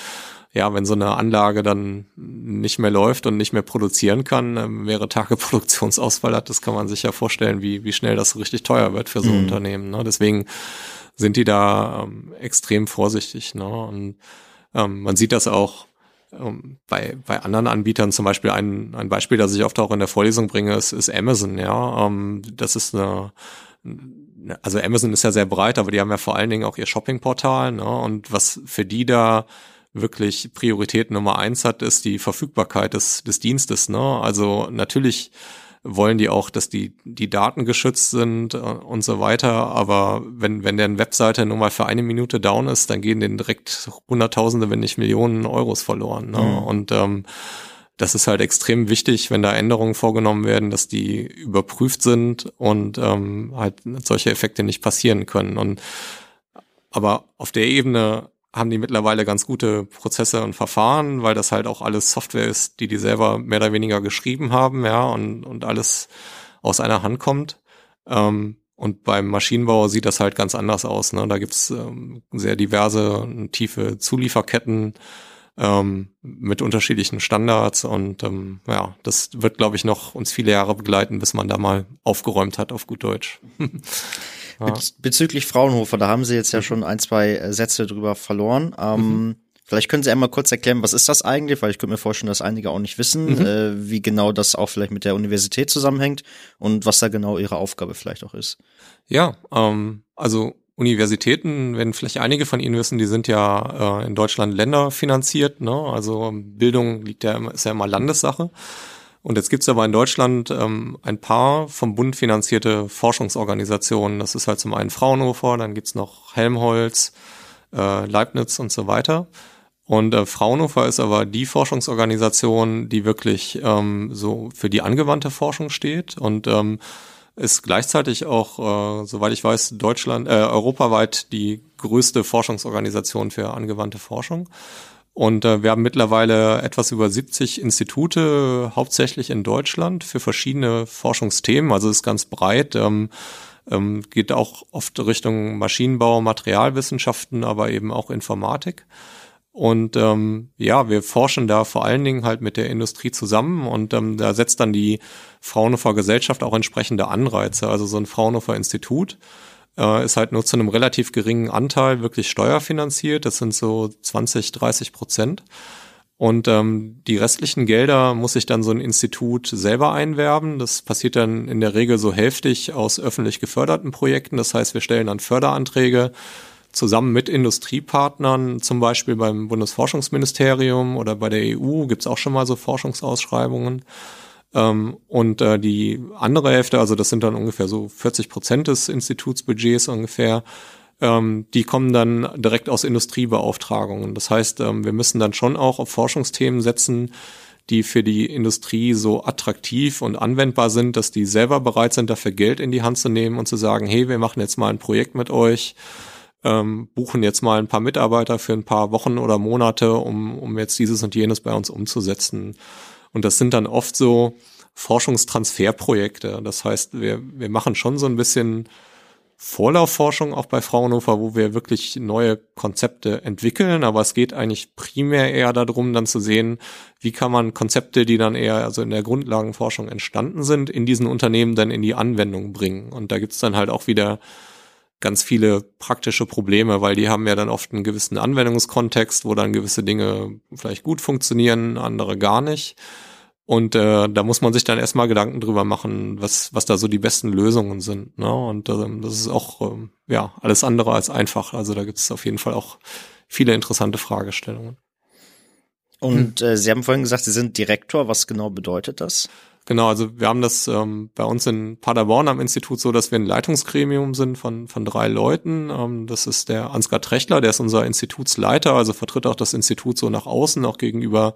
ja, wenn so eine Anlage dann nicht mehr läuft und nicht mehr produzieren kann, äh, mehrere Tage Produktionsausfall hat, das kann man sich ja vorstellen, wie, wie schnell das richtig teuer wird für so mhm. Unternehmen. Ne? Deswegen sind die da ähm, extrem vorsichtig. Ne? Und ähm, man sieht das auch bei, bei anderen Anbietern, zum Beispiel ein, ein Beispiel, das ich oft auch in der Vorlesung bringe, ist, ist Amazon, ja. Ähm, das ist eine, also Amazon ist ja sehr breit, aber die haben ja vor allen Dingen auch ihr Shoppingportal, ne? Und was für die da wirklich Priorität Nummer eins hat, ist die Verfügbarkeit des, des Dienstes, ne? Also natürlich wollen die auch, dass die, die Daten geschützt sind äh, und so weiter. Aber wenn, wenn deren Webseite nur mal für eine Minute down ist, dann gehen denen direkt Hunderttausende, wenn nicht Millionen Euros verloren. Ne? Mhm. Und ähm, das ist halt extrem wichtig, wenn da Änderungen vorgenommen werden, dass die überprüft sind und ähm, halt solche Effekte nicht passieren können. Und aber auf der Ebene haben die mittlerweile ganz gute Prozesse und Verfahren, weil das halt auch alles Software ist, die die selber mehr oder weniger geschrieben haben, ja, und, und alles aus einer Hand kommt. Ähm, und beim Maschinenbau sieht das halt ganz anders aus. Ne? Da gibt's ähm, sehr diverse, tiefe Zulieferketten ähm, mit unterschiedlichen Standards und ähm, ja, das wird, glaube ich, noch uns viele Jahre begleiten, bis man da mal aufgeräumt hat auf gut Deutsch. Ja. bezüglich Fraunhofer, da haben Sie jetzt ja schon ein, zwei äh, Sätze drüber verloren. Ähm, mhm. Vielleicht können Sie einmal kurz erklären, was ist das eigentlich? Weil ich könnte mir vorstellen, dass einige auch nicht wissen, mhm. äh, wie genau das auch vielleicht mit der Universität zusammenhängt und was da genau Ihre Aufgabe vielleicht auch ist. Ja, ähm, also Universitäten, wenn vielleicht einige von Ihnen wissen, die sind ja äh, in Deutschland länderfinanziert, ne? Also Bildung liegt ja ist ja immer Landessache. Und jetzt gibt's aber in Deutschland ähm, ein paar vom Bund finanzierte Forschungsorganisationen. Das ist halt zum einen Fraunhofer, dann gibt's noch Helmholtz, äh, Leibniz und so weiter. Und äh, Fraunhofer ist aber die Forschungsorganisation, die wirklich ähm, so für die angewandte Forschung steht und ähm, ist gleichzeitig auch, äh, soweit ich weiß, Deutschland, äh, europaweit die größte Forschungsorganisation für angewandte Forschung. Und äh, wir haben mittlerweile etwas über 70 Institute, hauptsächlich in Deutschland, für verschiedene Forschungsthemen. Also ist ganz breit. Ähm, ähm, geht auch oft Richtung Maschinenbau, Materialwissenschaften, aber eben auch Informatik. Und ähm, ja, wir forschen da vor allen Dingen halt mit der Industrie zusammen und ähm, da setzt dann die Fraunhofer Gesellschaft auch entsprechende Anreize. Also so ein Fraunhofer Institut äh, ist halt nur zu einem relativ geringen Anteil wirklich steuerfinanziert. Das sind so 20, 30 Prozent. Und ähm, die restlichen Gelder muss sich dann so ein Institut selber einwerben. Das passiert dann in der Regel so hälftig aus öffentlich geförderten Projekten. Das heißt, wir stellen dann Förderanträge zusammen mit Industriepartnern, zum Beispiel beim Bundesforschungsministerium oder bei der EU gibt's auch schon mal so Forschungsausschreibungen. Ähm, und äh, die andere Hälfte, also das sind dann ungefähr so 40 Prozent des Institutsbudgets ungefähr, ähm, die kommen dann direkt aus Industriebeauftragungen. Das heißt, ähm, wir müssen dann schon auch auf Forschungsthemen setzen, die für die Industrie so attraktiv und anwendbar sind, dass die selber bereit sind, dafür Geld in die Hand zu nehmen und zu sagen, hey, wir machen jetzt mal ein Projekt mit euch, ähm, buchen jetzt mal ein paar Mitarbeiter für ein paar Wochen oder Monate, um, um jetzt dieses und jenes bei uns umzusetzen. Und das sind dann oft so Forschungstransferprojekte. Das heißt, wir, wir machen schon so ein bisschen Vorlaufforschung auch bei Fraunhofer, wo wir wirklich neue Konzepte entwickeln, aber es geht eigentlich primär eher darum, dann zu sehen, wie kann man Konzepte, die dann eher also in der Grundlagenforschung entstanden sind, in diesen Unternehmen dann in die Anwendung bringen. Und da gibt's dann halt auch wieder ganz viele praktische Probleme, weil die haben ja dann oft einen gewissen Anwendungskontext, wo dann gewisse Dinge vielleicht gut funktionieren, andere gar nicht. Und äh, da muss man sich dann erstmal Gedanken drüber machen, was, was da so die besten Lösungen sind. Ne? Und äh, das ist auch ähm, ja alles andere als einfach. Also da gibt es auf jeden Fall auch viele interessante Fragestellungen. Und äh, Sie haben vorhin gesagt, Sie sind Direktor. Was genau bedeutet das? Genau, also wir haben das ähm, bei uns in Paderborn am Institut so, dass wir ein Leitungsgremium sind von, von drei Leuten. Ähm, das ist der Ansgar Trechtler, der ist unser Institutsleiter, also vertritt auch das Institut so nach außen, auch gegenüber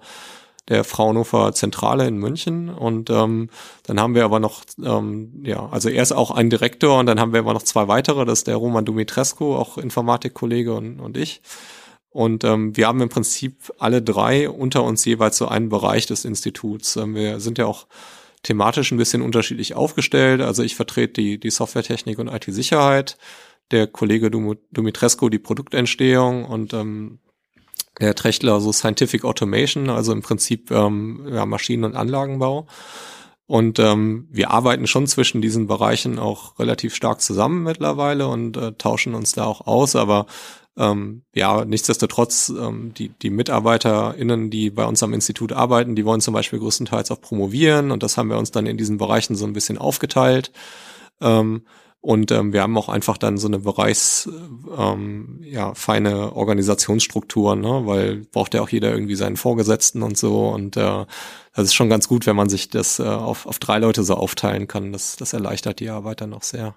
der Fraunhofer Zentrale in München. Und ähm, dann haben wir aber noch, ähm, ja, also er ist auch ein Direktor und dann haben wir aber noch zwei weitere, das ist der Roman Dumitrescu, auch Informatikkollege und, und ich. Und ähm, wir haben im Prinzip alle drei unter uns jeweils so einen Bereich des Instituts. Ähm, wir sind ja auch thematisch ein bisschen unterschiedlich aufgestellt. Also ich vertrete die, die Softwaretechnik und IT-Sicherheit, der Kollege Dumitrescu die Produktentstehung und ähm, der Trechtler so Scientific Automation, also im Prinzip ähm, ja, Maschinen- und Anlagenbau. Und ähm, wir arbeiten schon zwischen diesen Bereichen auch relativ stark zusammen mittlerweile und äh, tauschen uns da auch aus. Aber ähm, ja, nichtsdestotrotz, ähm, die, die MitarbeiterInnen, die bei uns am Institut arbeiten, die wollen zum Beispiel größtenteils auch promovieren und das haben wir uns dann in diesen Bereichen so ein bisschen aufgeteilt. Ähm, und ähm, wir haben auch einfach dann so eine Bereichs, ähm, ja, feine Organisationsstruktur, ne? weil braucht ja auch jeder irgendwie seinen Vorgesetzten und so. Und äh, das ist schon ganz gut, wenn man sich das äh, auf, auf drei Leute so aufteilen kann. Das, das erleichtert die Arbeit dann auch sehr.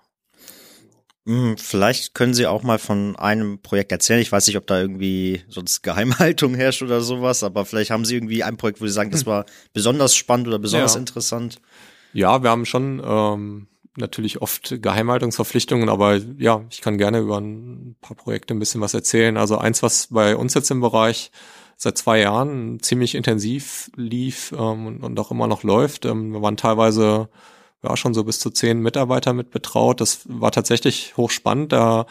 Hm, vielleicht können Sie auch mal von einem Projekt erzählen. Ich weiß nicht, ob da irgendwie sonst Geheimhaltung herrscht oder sowas, aber vielleicht haben Sie irgendwie ein Projekt, wo Sie sagen, das hm. war besonders spannend oder besonders ja. interessant. Ja, wir haben schon ähm, natürlich oft Geheimhaltungsverpflichtungen, aber ja, ich kann gerne über ein paar Projekte ein bisschen was erzählen. Also eins, was bei uns jetzt im Bereich seit zwei Jahren ziemlich intensiv lief ähm, und auch immer noch läuft. Ähm, wir waren teilweise ja schon so bis zu zehn Mitarbeiter mit betraut. Das war tatsächlich hochspannend. Da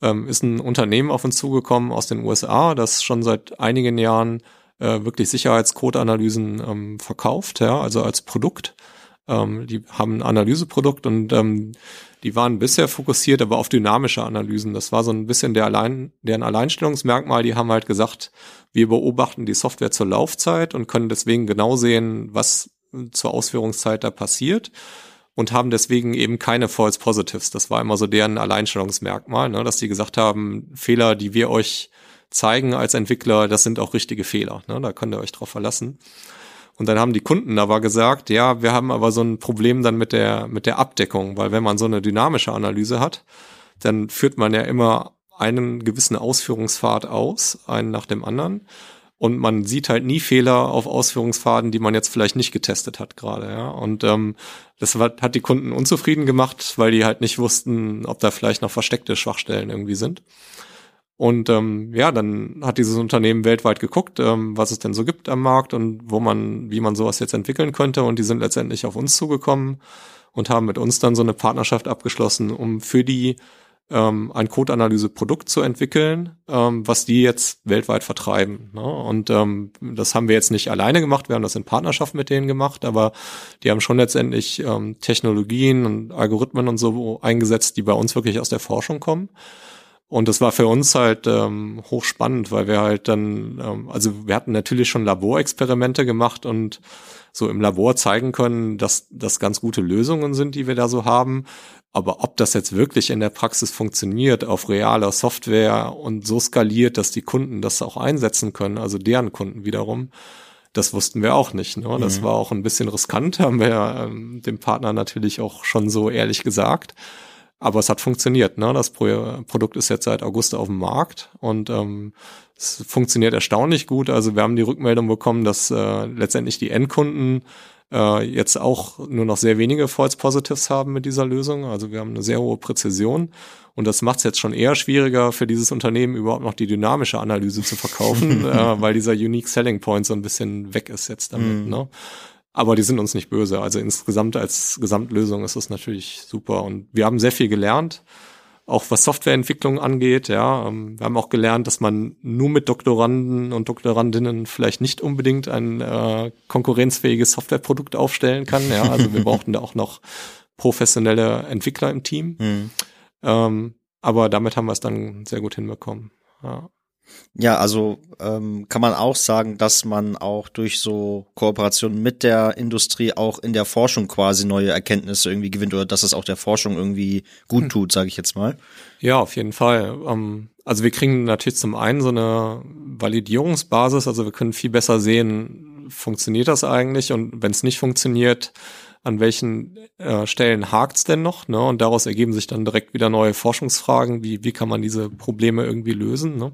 ähm, ist ein Unternehmen auf uns zugekommen aus den USA, das schon seit einigen Jahren äh, wirklich Sicherheitscode-Analysen ähm, verkauft, ja, also als Produkt. Ähm, die haben ein Analyseprodukt und ähm, die waren bisher fokussiert aber auf dynamische Analysen. Das war so ein bisschen der allein, deren Alleinstellungsmerkmal. Die haben halt gesagt, wir beobachten die Software zur Laufzeit und können deswegen genau sehen, was zur Ausführungszeit da passiert und haben deswegen eben keine False Positives. Das war immer so deren Alleinstellungsmerkmal, ne, dass die gesagt haben, Fehler, die wir euch zeigen als Entwickler, das sind auch richtige Fehler. Ne, da könnt ihr euch drauf verlassen. Und dann haben die Kunden aber gesagt, ja, wir haben aber so ein Problem dann mit der, mit der Abdeckung, weil wenn man so eine dynamische Analyse hat, dann führt man ja immer einen gewissen Ausführungspfad aus, einen nach dem anderen. Und man sieht halt nie Fehler auf Ausführungspfaden, die man jetzt vielleicht nicht getestet hat gerade, ja. Und ähm, das hat die Kunden unzufrieden gemacht, weil die halt nicht wussten, ob da vielleicht noch versteckte Schwachstellen irgendwie sind. Und ähm, ja, dann hat dieses Unternehmen weltweit geguckt, ähm, was es denn so gibt am Markt und wo man, wie man sowas jetzt entwickeln könnte. Und die sind letztendlich auf uns zugekommen und haben mit uns dann so eine Partnerschaft abgeschlossen, um für die ähm, ein Code-Analyse-Produkt zu entwickeln, ähm, was die jetzt weltweit vertreiben. Ne? Und ähm, das haben wir jetzt nicht alleine gemacht, wir haben das in Partnerschaft mit denen gemacht, aber die haben schon letztendlich ähm, Technologien und Algorithmen und so eingesetzt, die bei uns wirklich aus der Forschung kommen. Und das war für uns halt ähm, hochspannend, weil wir halt dann, ähm, also wir hatten natürlich schon Laborexperimente gemacht und so im Labor zeigen können, dass das ganz gute Lösungen sind, die wir da so haben. Aber ob das jetzt wirklich in der Praxis funktioniert, auf realer Software und so skaliert, dass die Kunden das auch einsetzen können, also deren Kunden wiederum, das wussten wir auch nicht. Ne? Das mhm. war auch ein bisschen riskant, haben wir ähm, dem Partner natürlich auch schon so ehrlich gesagt. Aber es hat funktioniert. Ne? Das Pro Produkt ist jetzt seit August auf dem Markt und ähm, es funktioniert erstaunlich gut. Also wir haben die Rückmeldung bekommen, dass äh, letztendlich die Endkunden äh, jetzt auch nur noch sehr wenige False Positives haben mit dieser Lösung. Also wir haben eine sehr hohe Präzision und das macht es jetzt schon eher schwieriger für dieses Unternehmen überhaupt noch die dynamische Analyse zu verkaufen, äh, weil dieser Unique Selling Point so ein bisschen weg ist jetzt damit. Mm. Ne? Aber die sind uns nicht böse. Also insgesamt als Gesamtlösung ist es natürlich super. Und wir haben sehr viel gelernt, auch was Softwareentwicklung angeht. Ja, ähm, wir haben auch gelernt, dass man nur mit Doktoranden und Doktorandinnen vielleicht nicht unbedingt ein äh, konkurrenzfähiges Softwareprodukt aufstellen kann. Ja, also wir brauchten da auch noch professionelle Entwickler im Team. Mhm. Ähm, aber damit haben wir es dann sehr gut hinbekommen. Ja. Ja, also ähm, kann man auch sagen, dass man auch durch so Kooperationen mit der Industrie auch in der Forschung quasi neue Erkenntnisse irgendwie gewinnt oder dass es auch der Forschung irgendwie gut hm. tut, sage ich jetzt mal. Ja, auf jeden Fall. Ähm, also wir kriegen natürlich zum einen so eine Validierungsbasis, also wir können viel besser sehen, funktioniert das eigentlich und wenn es nicht funktioniert, an welchen äh, Stellen hakt's denn noch? Ne? Und daraus ergeben sich dann direkt wieder neue Forschungsfragen, wie, wie kann man diese Probleme irgendwie lösen. Ne?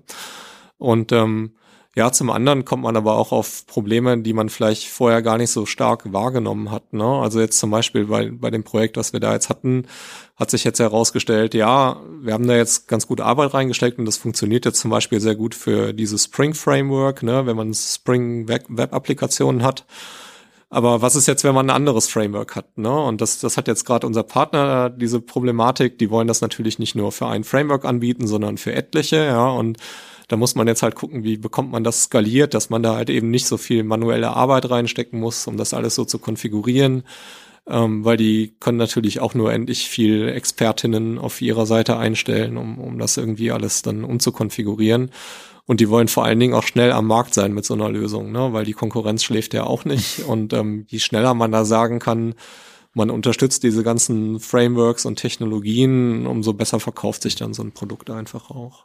Und ähm, ja, zum anderen kommt man aber auch auf Probleme, die man vielleicht vorher gar nicht so stark wahrgenommen hat. Ne? Also jetzt zum Beispiel bei, bei dem Projekt, was wir da jetzt hatten, hat sich jetzt herausgestellt, ja, wir haben da jetzt ganz gut Arbeit reingesteckt und das funktioniert jetzt zum Beispiel sehr gut für dieses Spring Framework, ne? wenn man Spring Web-Applikationen hat. Aber was ist jetzt, wenn man ein anderes Framework hat? Ne? Und das, das hat jetzt gerade unser Partner diese Problematik. Die wollen das natürlich nicht nur für ein Framework anbieten, sondern für etliche. Ja, und da muss man jetzt halt gucken, wie bekommt man das skaliert, dass man da halt eben nicht so viel manuelle Arbeit reinstecken muss, um das alles so zu konfigurieren. Ähm, weil die können natürlich auch nur endlich viel Expertinnen auf ihrer Seite einstellen, um, um das irgendwie alles dann umzukonfigurieren. Und die wollen vor allen Dingen auch schnell am Markt sein mit so einer Lösung, ne? weil die Konkurrenz schläft ja auch nicht. Und ähm, je schneller man da sagen kann, man unterstützt diese ganzen Frameworks und Technologien, umso besser verkauft sich dann so ein Produkt einfach auch.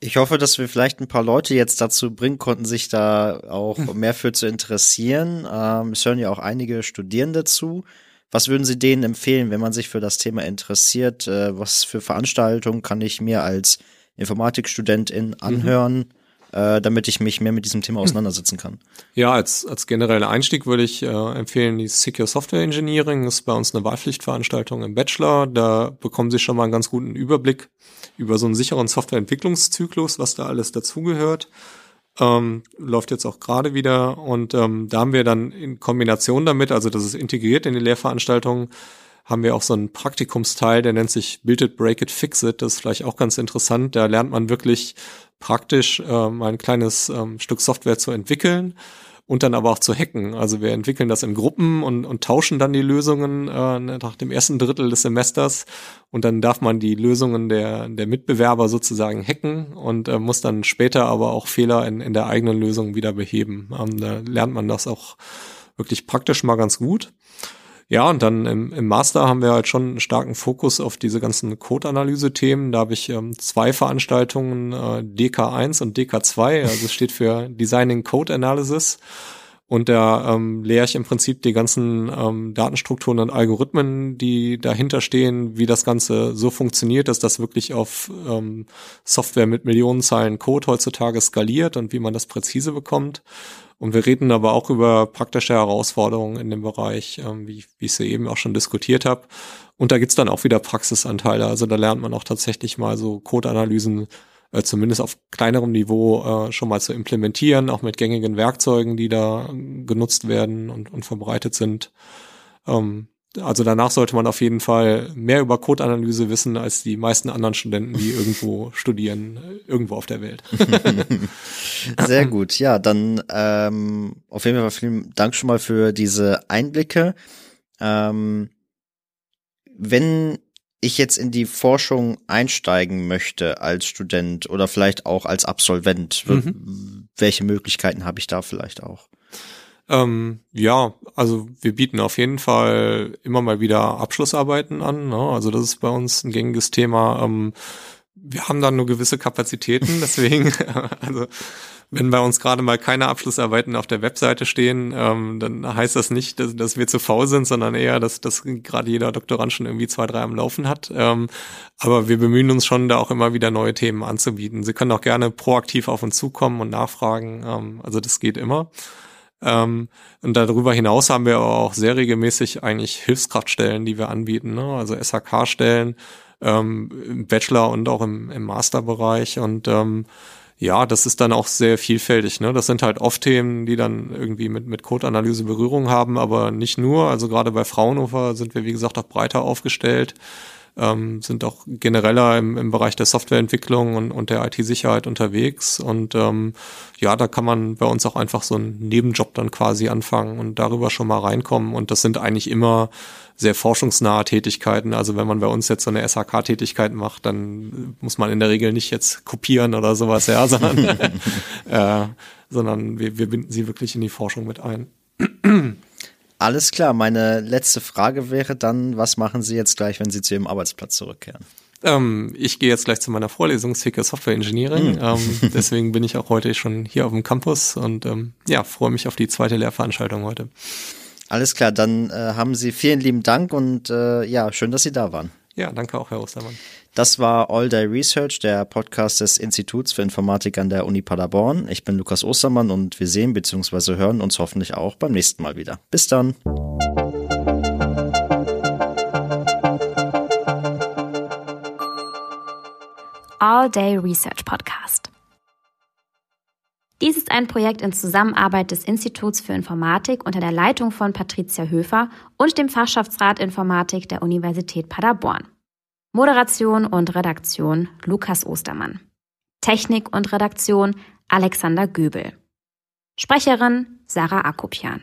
Ich hoffe, dass wir vielleicht ein paar Leute jetzt dazu bringen konnten, sich da auch mehr für zu interessieren. Ähm, es hören ja auch einige Studierende zu. Was würden Sie denen empfehlen, wenn man sich für das Thema interessiert? Äh, was für Veranstaltungen kann ich mir als Informatikstudentin mhm. anhören, mhm. Äh, damit ich mich mehr mit diesem Thema auseinandersetzen kann. Ja, als, als genereller Einstieg würde ich äh, empfehlen, die Secure Software Engineering ist bei uns eine Wahlpflichtveranstaltung im Bachelor. Da bekommen Sie schon mal einen ganz guten Überblick über so einen sicheren Softwareentwicklungszyklus, was da alles dazugehört. Ähm, läuft jetzt auch gerade wieder und ähm, da haben wir dann in Kombination damit, also das ist integriert in die Lehrveranstaltungen, haben wir auch so einen Praktikumsteil, der nennt sich Build it, Break it, Fix it. Das ist vielleicht auch ganz interessant. Da lernt man wirklich praktisch ähm, ein kleines ähm, Stück Software zu entwickeln und dann aber auch zu hacken. Also wir entwickeln das in Gruppen und, und tauschen dann die Lösungen äh, nach dem ersten Drittel des Semesters und dann darf man die Lösungen der, der Mitbewerber sozusagen hacken und äh, muss dann später aber auch Fehler in, in der eigenen Lösung wieder beheben. Ähm, da lernt man das auch wirklich praktisch mal ganz gut. Ja, und dann im, im Master haben wir halt schon einen starken Fokus auf diese ganzen Code-Analyse-Themen. Da habe ich ähm, zwei Veranstaltungen, äh, DK1 und DK2, also es steht für Designing Code Analysis. Und da ähm, lehre ich im Prinzip die ganzen ähm, Datenstrukturen und Algorithmen, die dahinter stehen, wie das Ganze so funktioniert, dass das wirklich auf ähm, Software mit Millionen Zeilen Code heutzutage skaliert und wie man das präzise bekommt. Und wir reden aber auch über praktische Herausforderungen in dem Bereich, ähm, wie, wie ich sie eben auch schon diskutiert habe. Und da gibt's dann auch wieder Praxisanteile. Also da lernt man auch tatsächlich mal so Code-Analysen äh, zumindest auf kleinerem Niveau äh, schon mal zu implementieren, auch mit gängigen Werkzeugen, die da genutzt werden und, und verbreitet sind. Ähm, also danach sollte man auf jeden Fall mehr über Code-Analyse wissen als die meisten anderen Studenten, die irgendwo studieren, irgendwo auf der Welt. Sehr gut. Ja, dann ähm, auf jeden Fall vielen Dank schon mal für diese Einblicke. Ähm, wenn ich jetzt in die Forschung einsteigen möchte als Student oder vielleicht auch als Absolvent, mhm. welche Möglichkeiten habe ich da vielleicht auch? Ähm, ja, also wir bieten auf jeden Fall immer mal wieder Abschlussarbeiten an. Ne? Also das ist bei uns ein gängiges Thema. Ähm, wir haben dann nur gewisse Kapazitäten, deswegen, also wenn bei uns gerade mal keine Abschlussarbeiten auf der Webseite stehen, ähm, dann heißt das nicht, dass, dass wir zu faul sind, sondern eher, dass, dass gerade jeder Doktorand schon irgendwie zwei, drei am Laufen hat. Ähm, aber wir bemühen uns schon, da auch immer wieder neue Themen anzubieten. Sie können auch gerne proaktiv auf uns zukommen und nachfragen. Ähm, also das geht immer. Ähm, und darüber hinaus haben wir auch sehr regelmäßig eigentlich Hilfskraftstellen, die wir anbieten, ne? also SHK-Stellen ähm, im Bachelor und auch im, im Masterbereich. Und ähm, ja, das ist dann auch sehr vielfältig. Ne? Das sind halt oft Themen, die dann irgendwie mit, mit Code-Analyse Berührung haben, aber nicht nur. Also gerade bei Fraunhofer sind wir, wie gesagt, auch breiter aufgestellt ähm, sind auch genereller im, im Bereich der Softwareentwicklung und, und der IT-Sicherheit unterwegs. Und ähm, ja, da kann man bei uns auch einfach so einen Nebenjob dann quasi anfangen und darüber schon mal reinkommen. Und das sind eigentlich immer sehr forschungsnahe Tätigkeiten. Also wenn man bei uns jetzt so eine SHK-Tätigkeit macht, dann muss man in der Regel nicht jetzt kopieren oder sowas, ja, sondern, äh, sondern wir, wir binden sie wirklich in die Forschung mit ein. Alles klar, meine letzte Frage wäre dann, was machen Sie jetzt gleich, wenn Sie zu Ihrem Arbeitsplatz zurückkehren? Ähm, ich gehe jetzt gleich zu meiner Vorlesung Secure Software Engineering. Mhm. Ähm, deswegen bin ich auch heute schon hier auf dem Campus und ähm, ja, freue mich auf die zweite Lehrveranstaltung heute. Alles klar, dann äh, haben Sie vielen lieben Dank und äh, ja, schön, dass Sie da waren. Ja, danke auch, Herr Ostermann. Das war All Day Research, der Podcast des Instituts für Informatik an der Uni Paderborn. Ich bin Lukas Ostermann und wir sehen bzw. hören uns hoffentlich auch beim nächsten Mal wieder. Bis dann. All Day Research Podcast. Dies ist ein Projekt in Zusammenarbeit des Instituts für Informatik unter der Leitung von Patricia Höfer und dem Fachschaftsrat Informatik der Universität Paderborn. Moderation und Redaktion Lukas Ostermann. Technik und Redaktion Alexander Göbel. Sprecherin Sarah Akopian.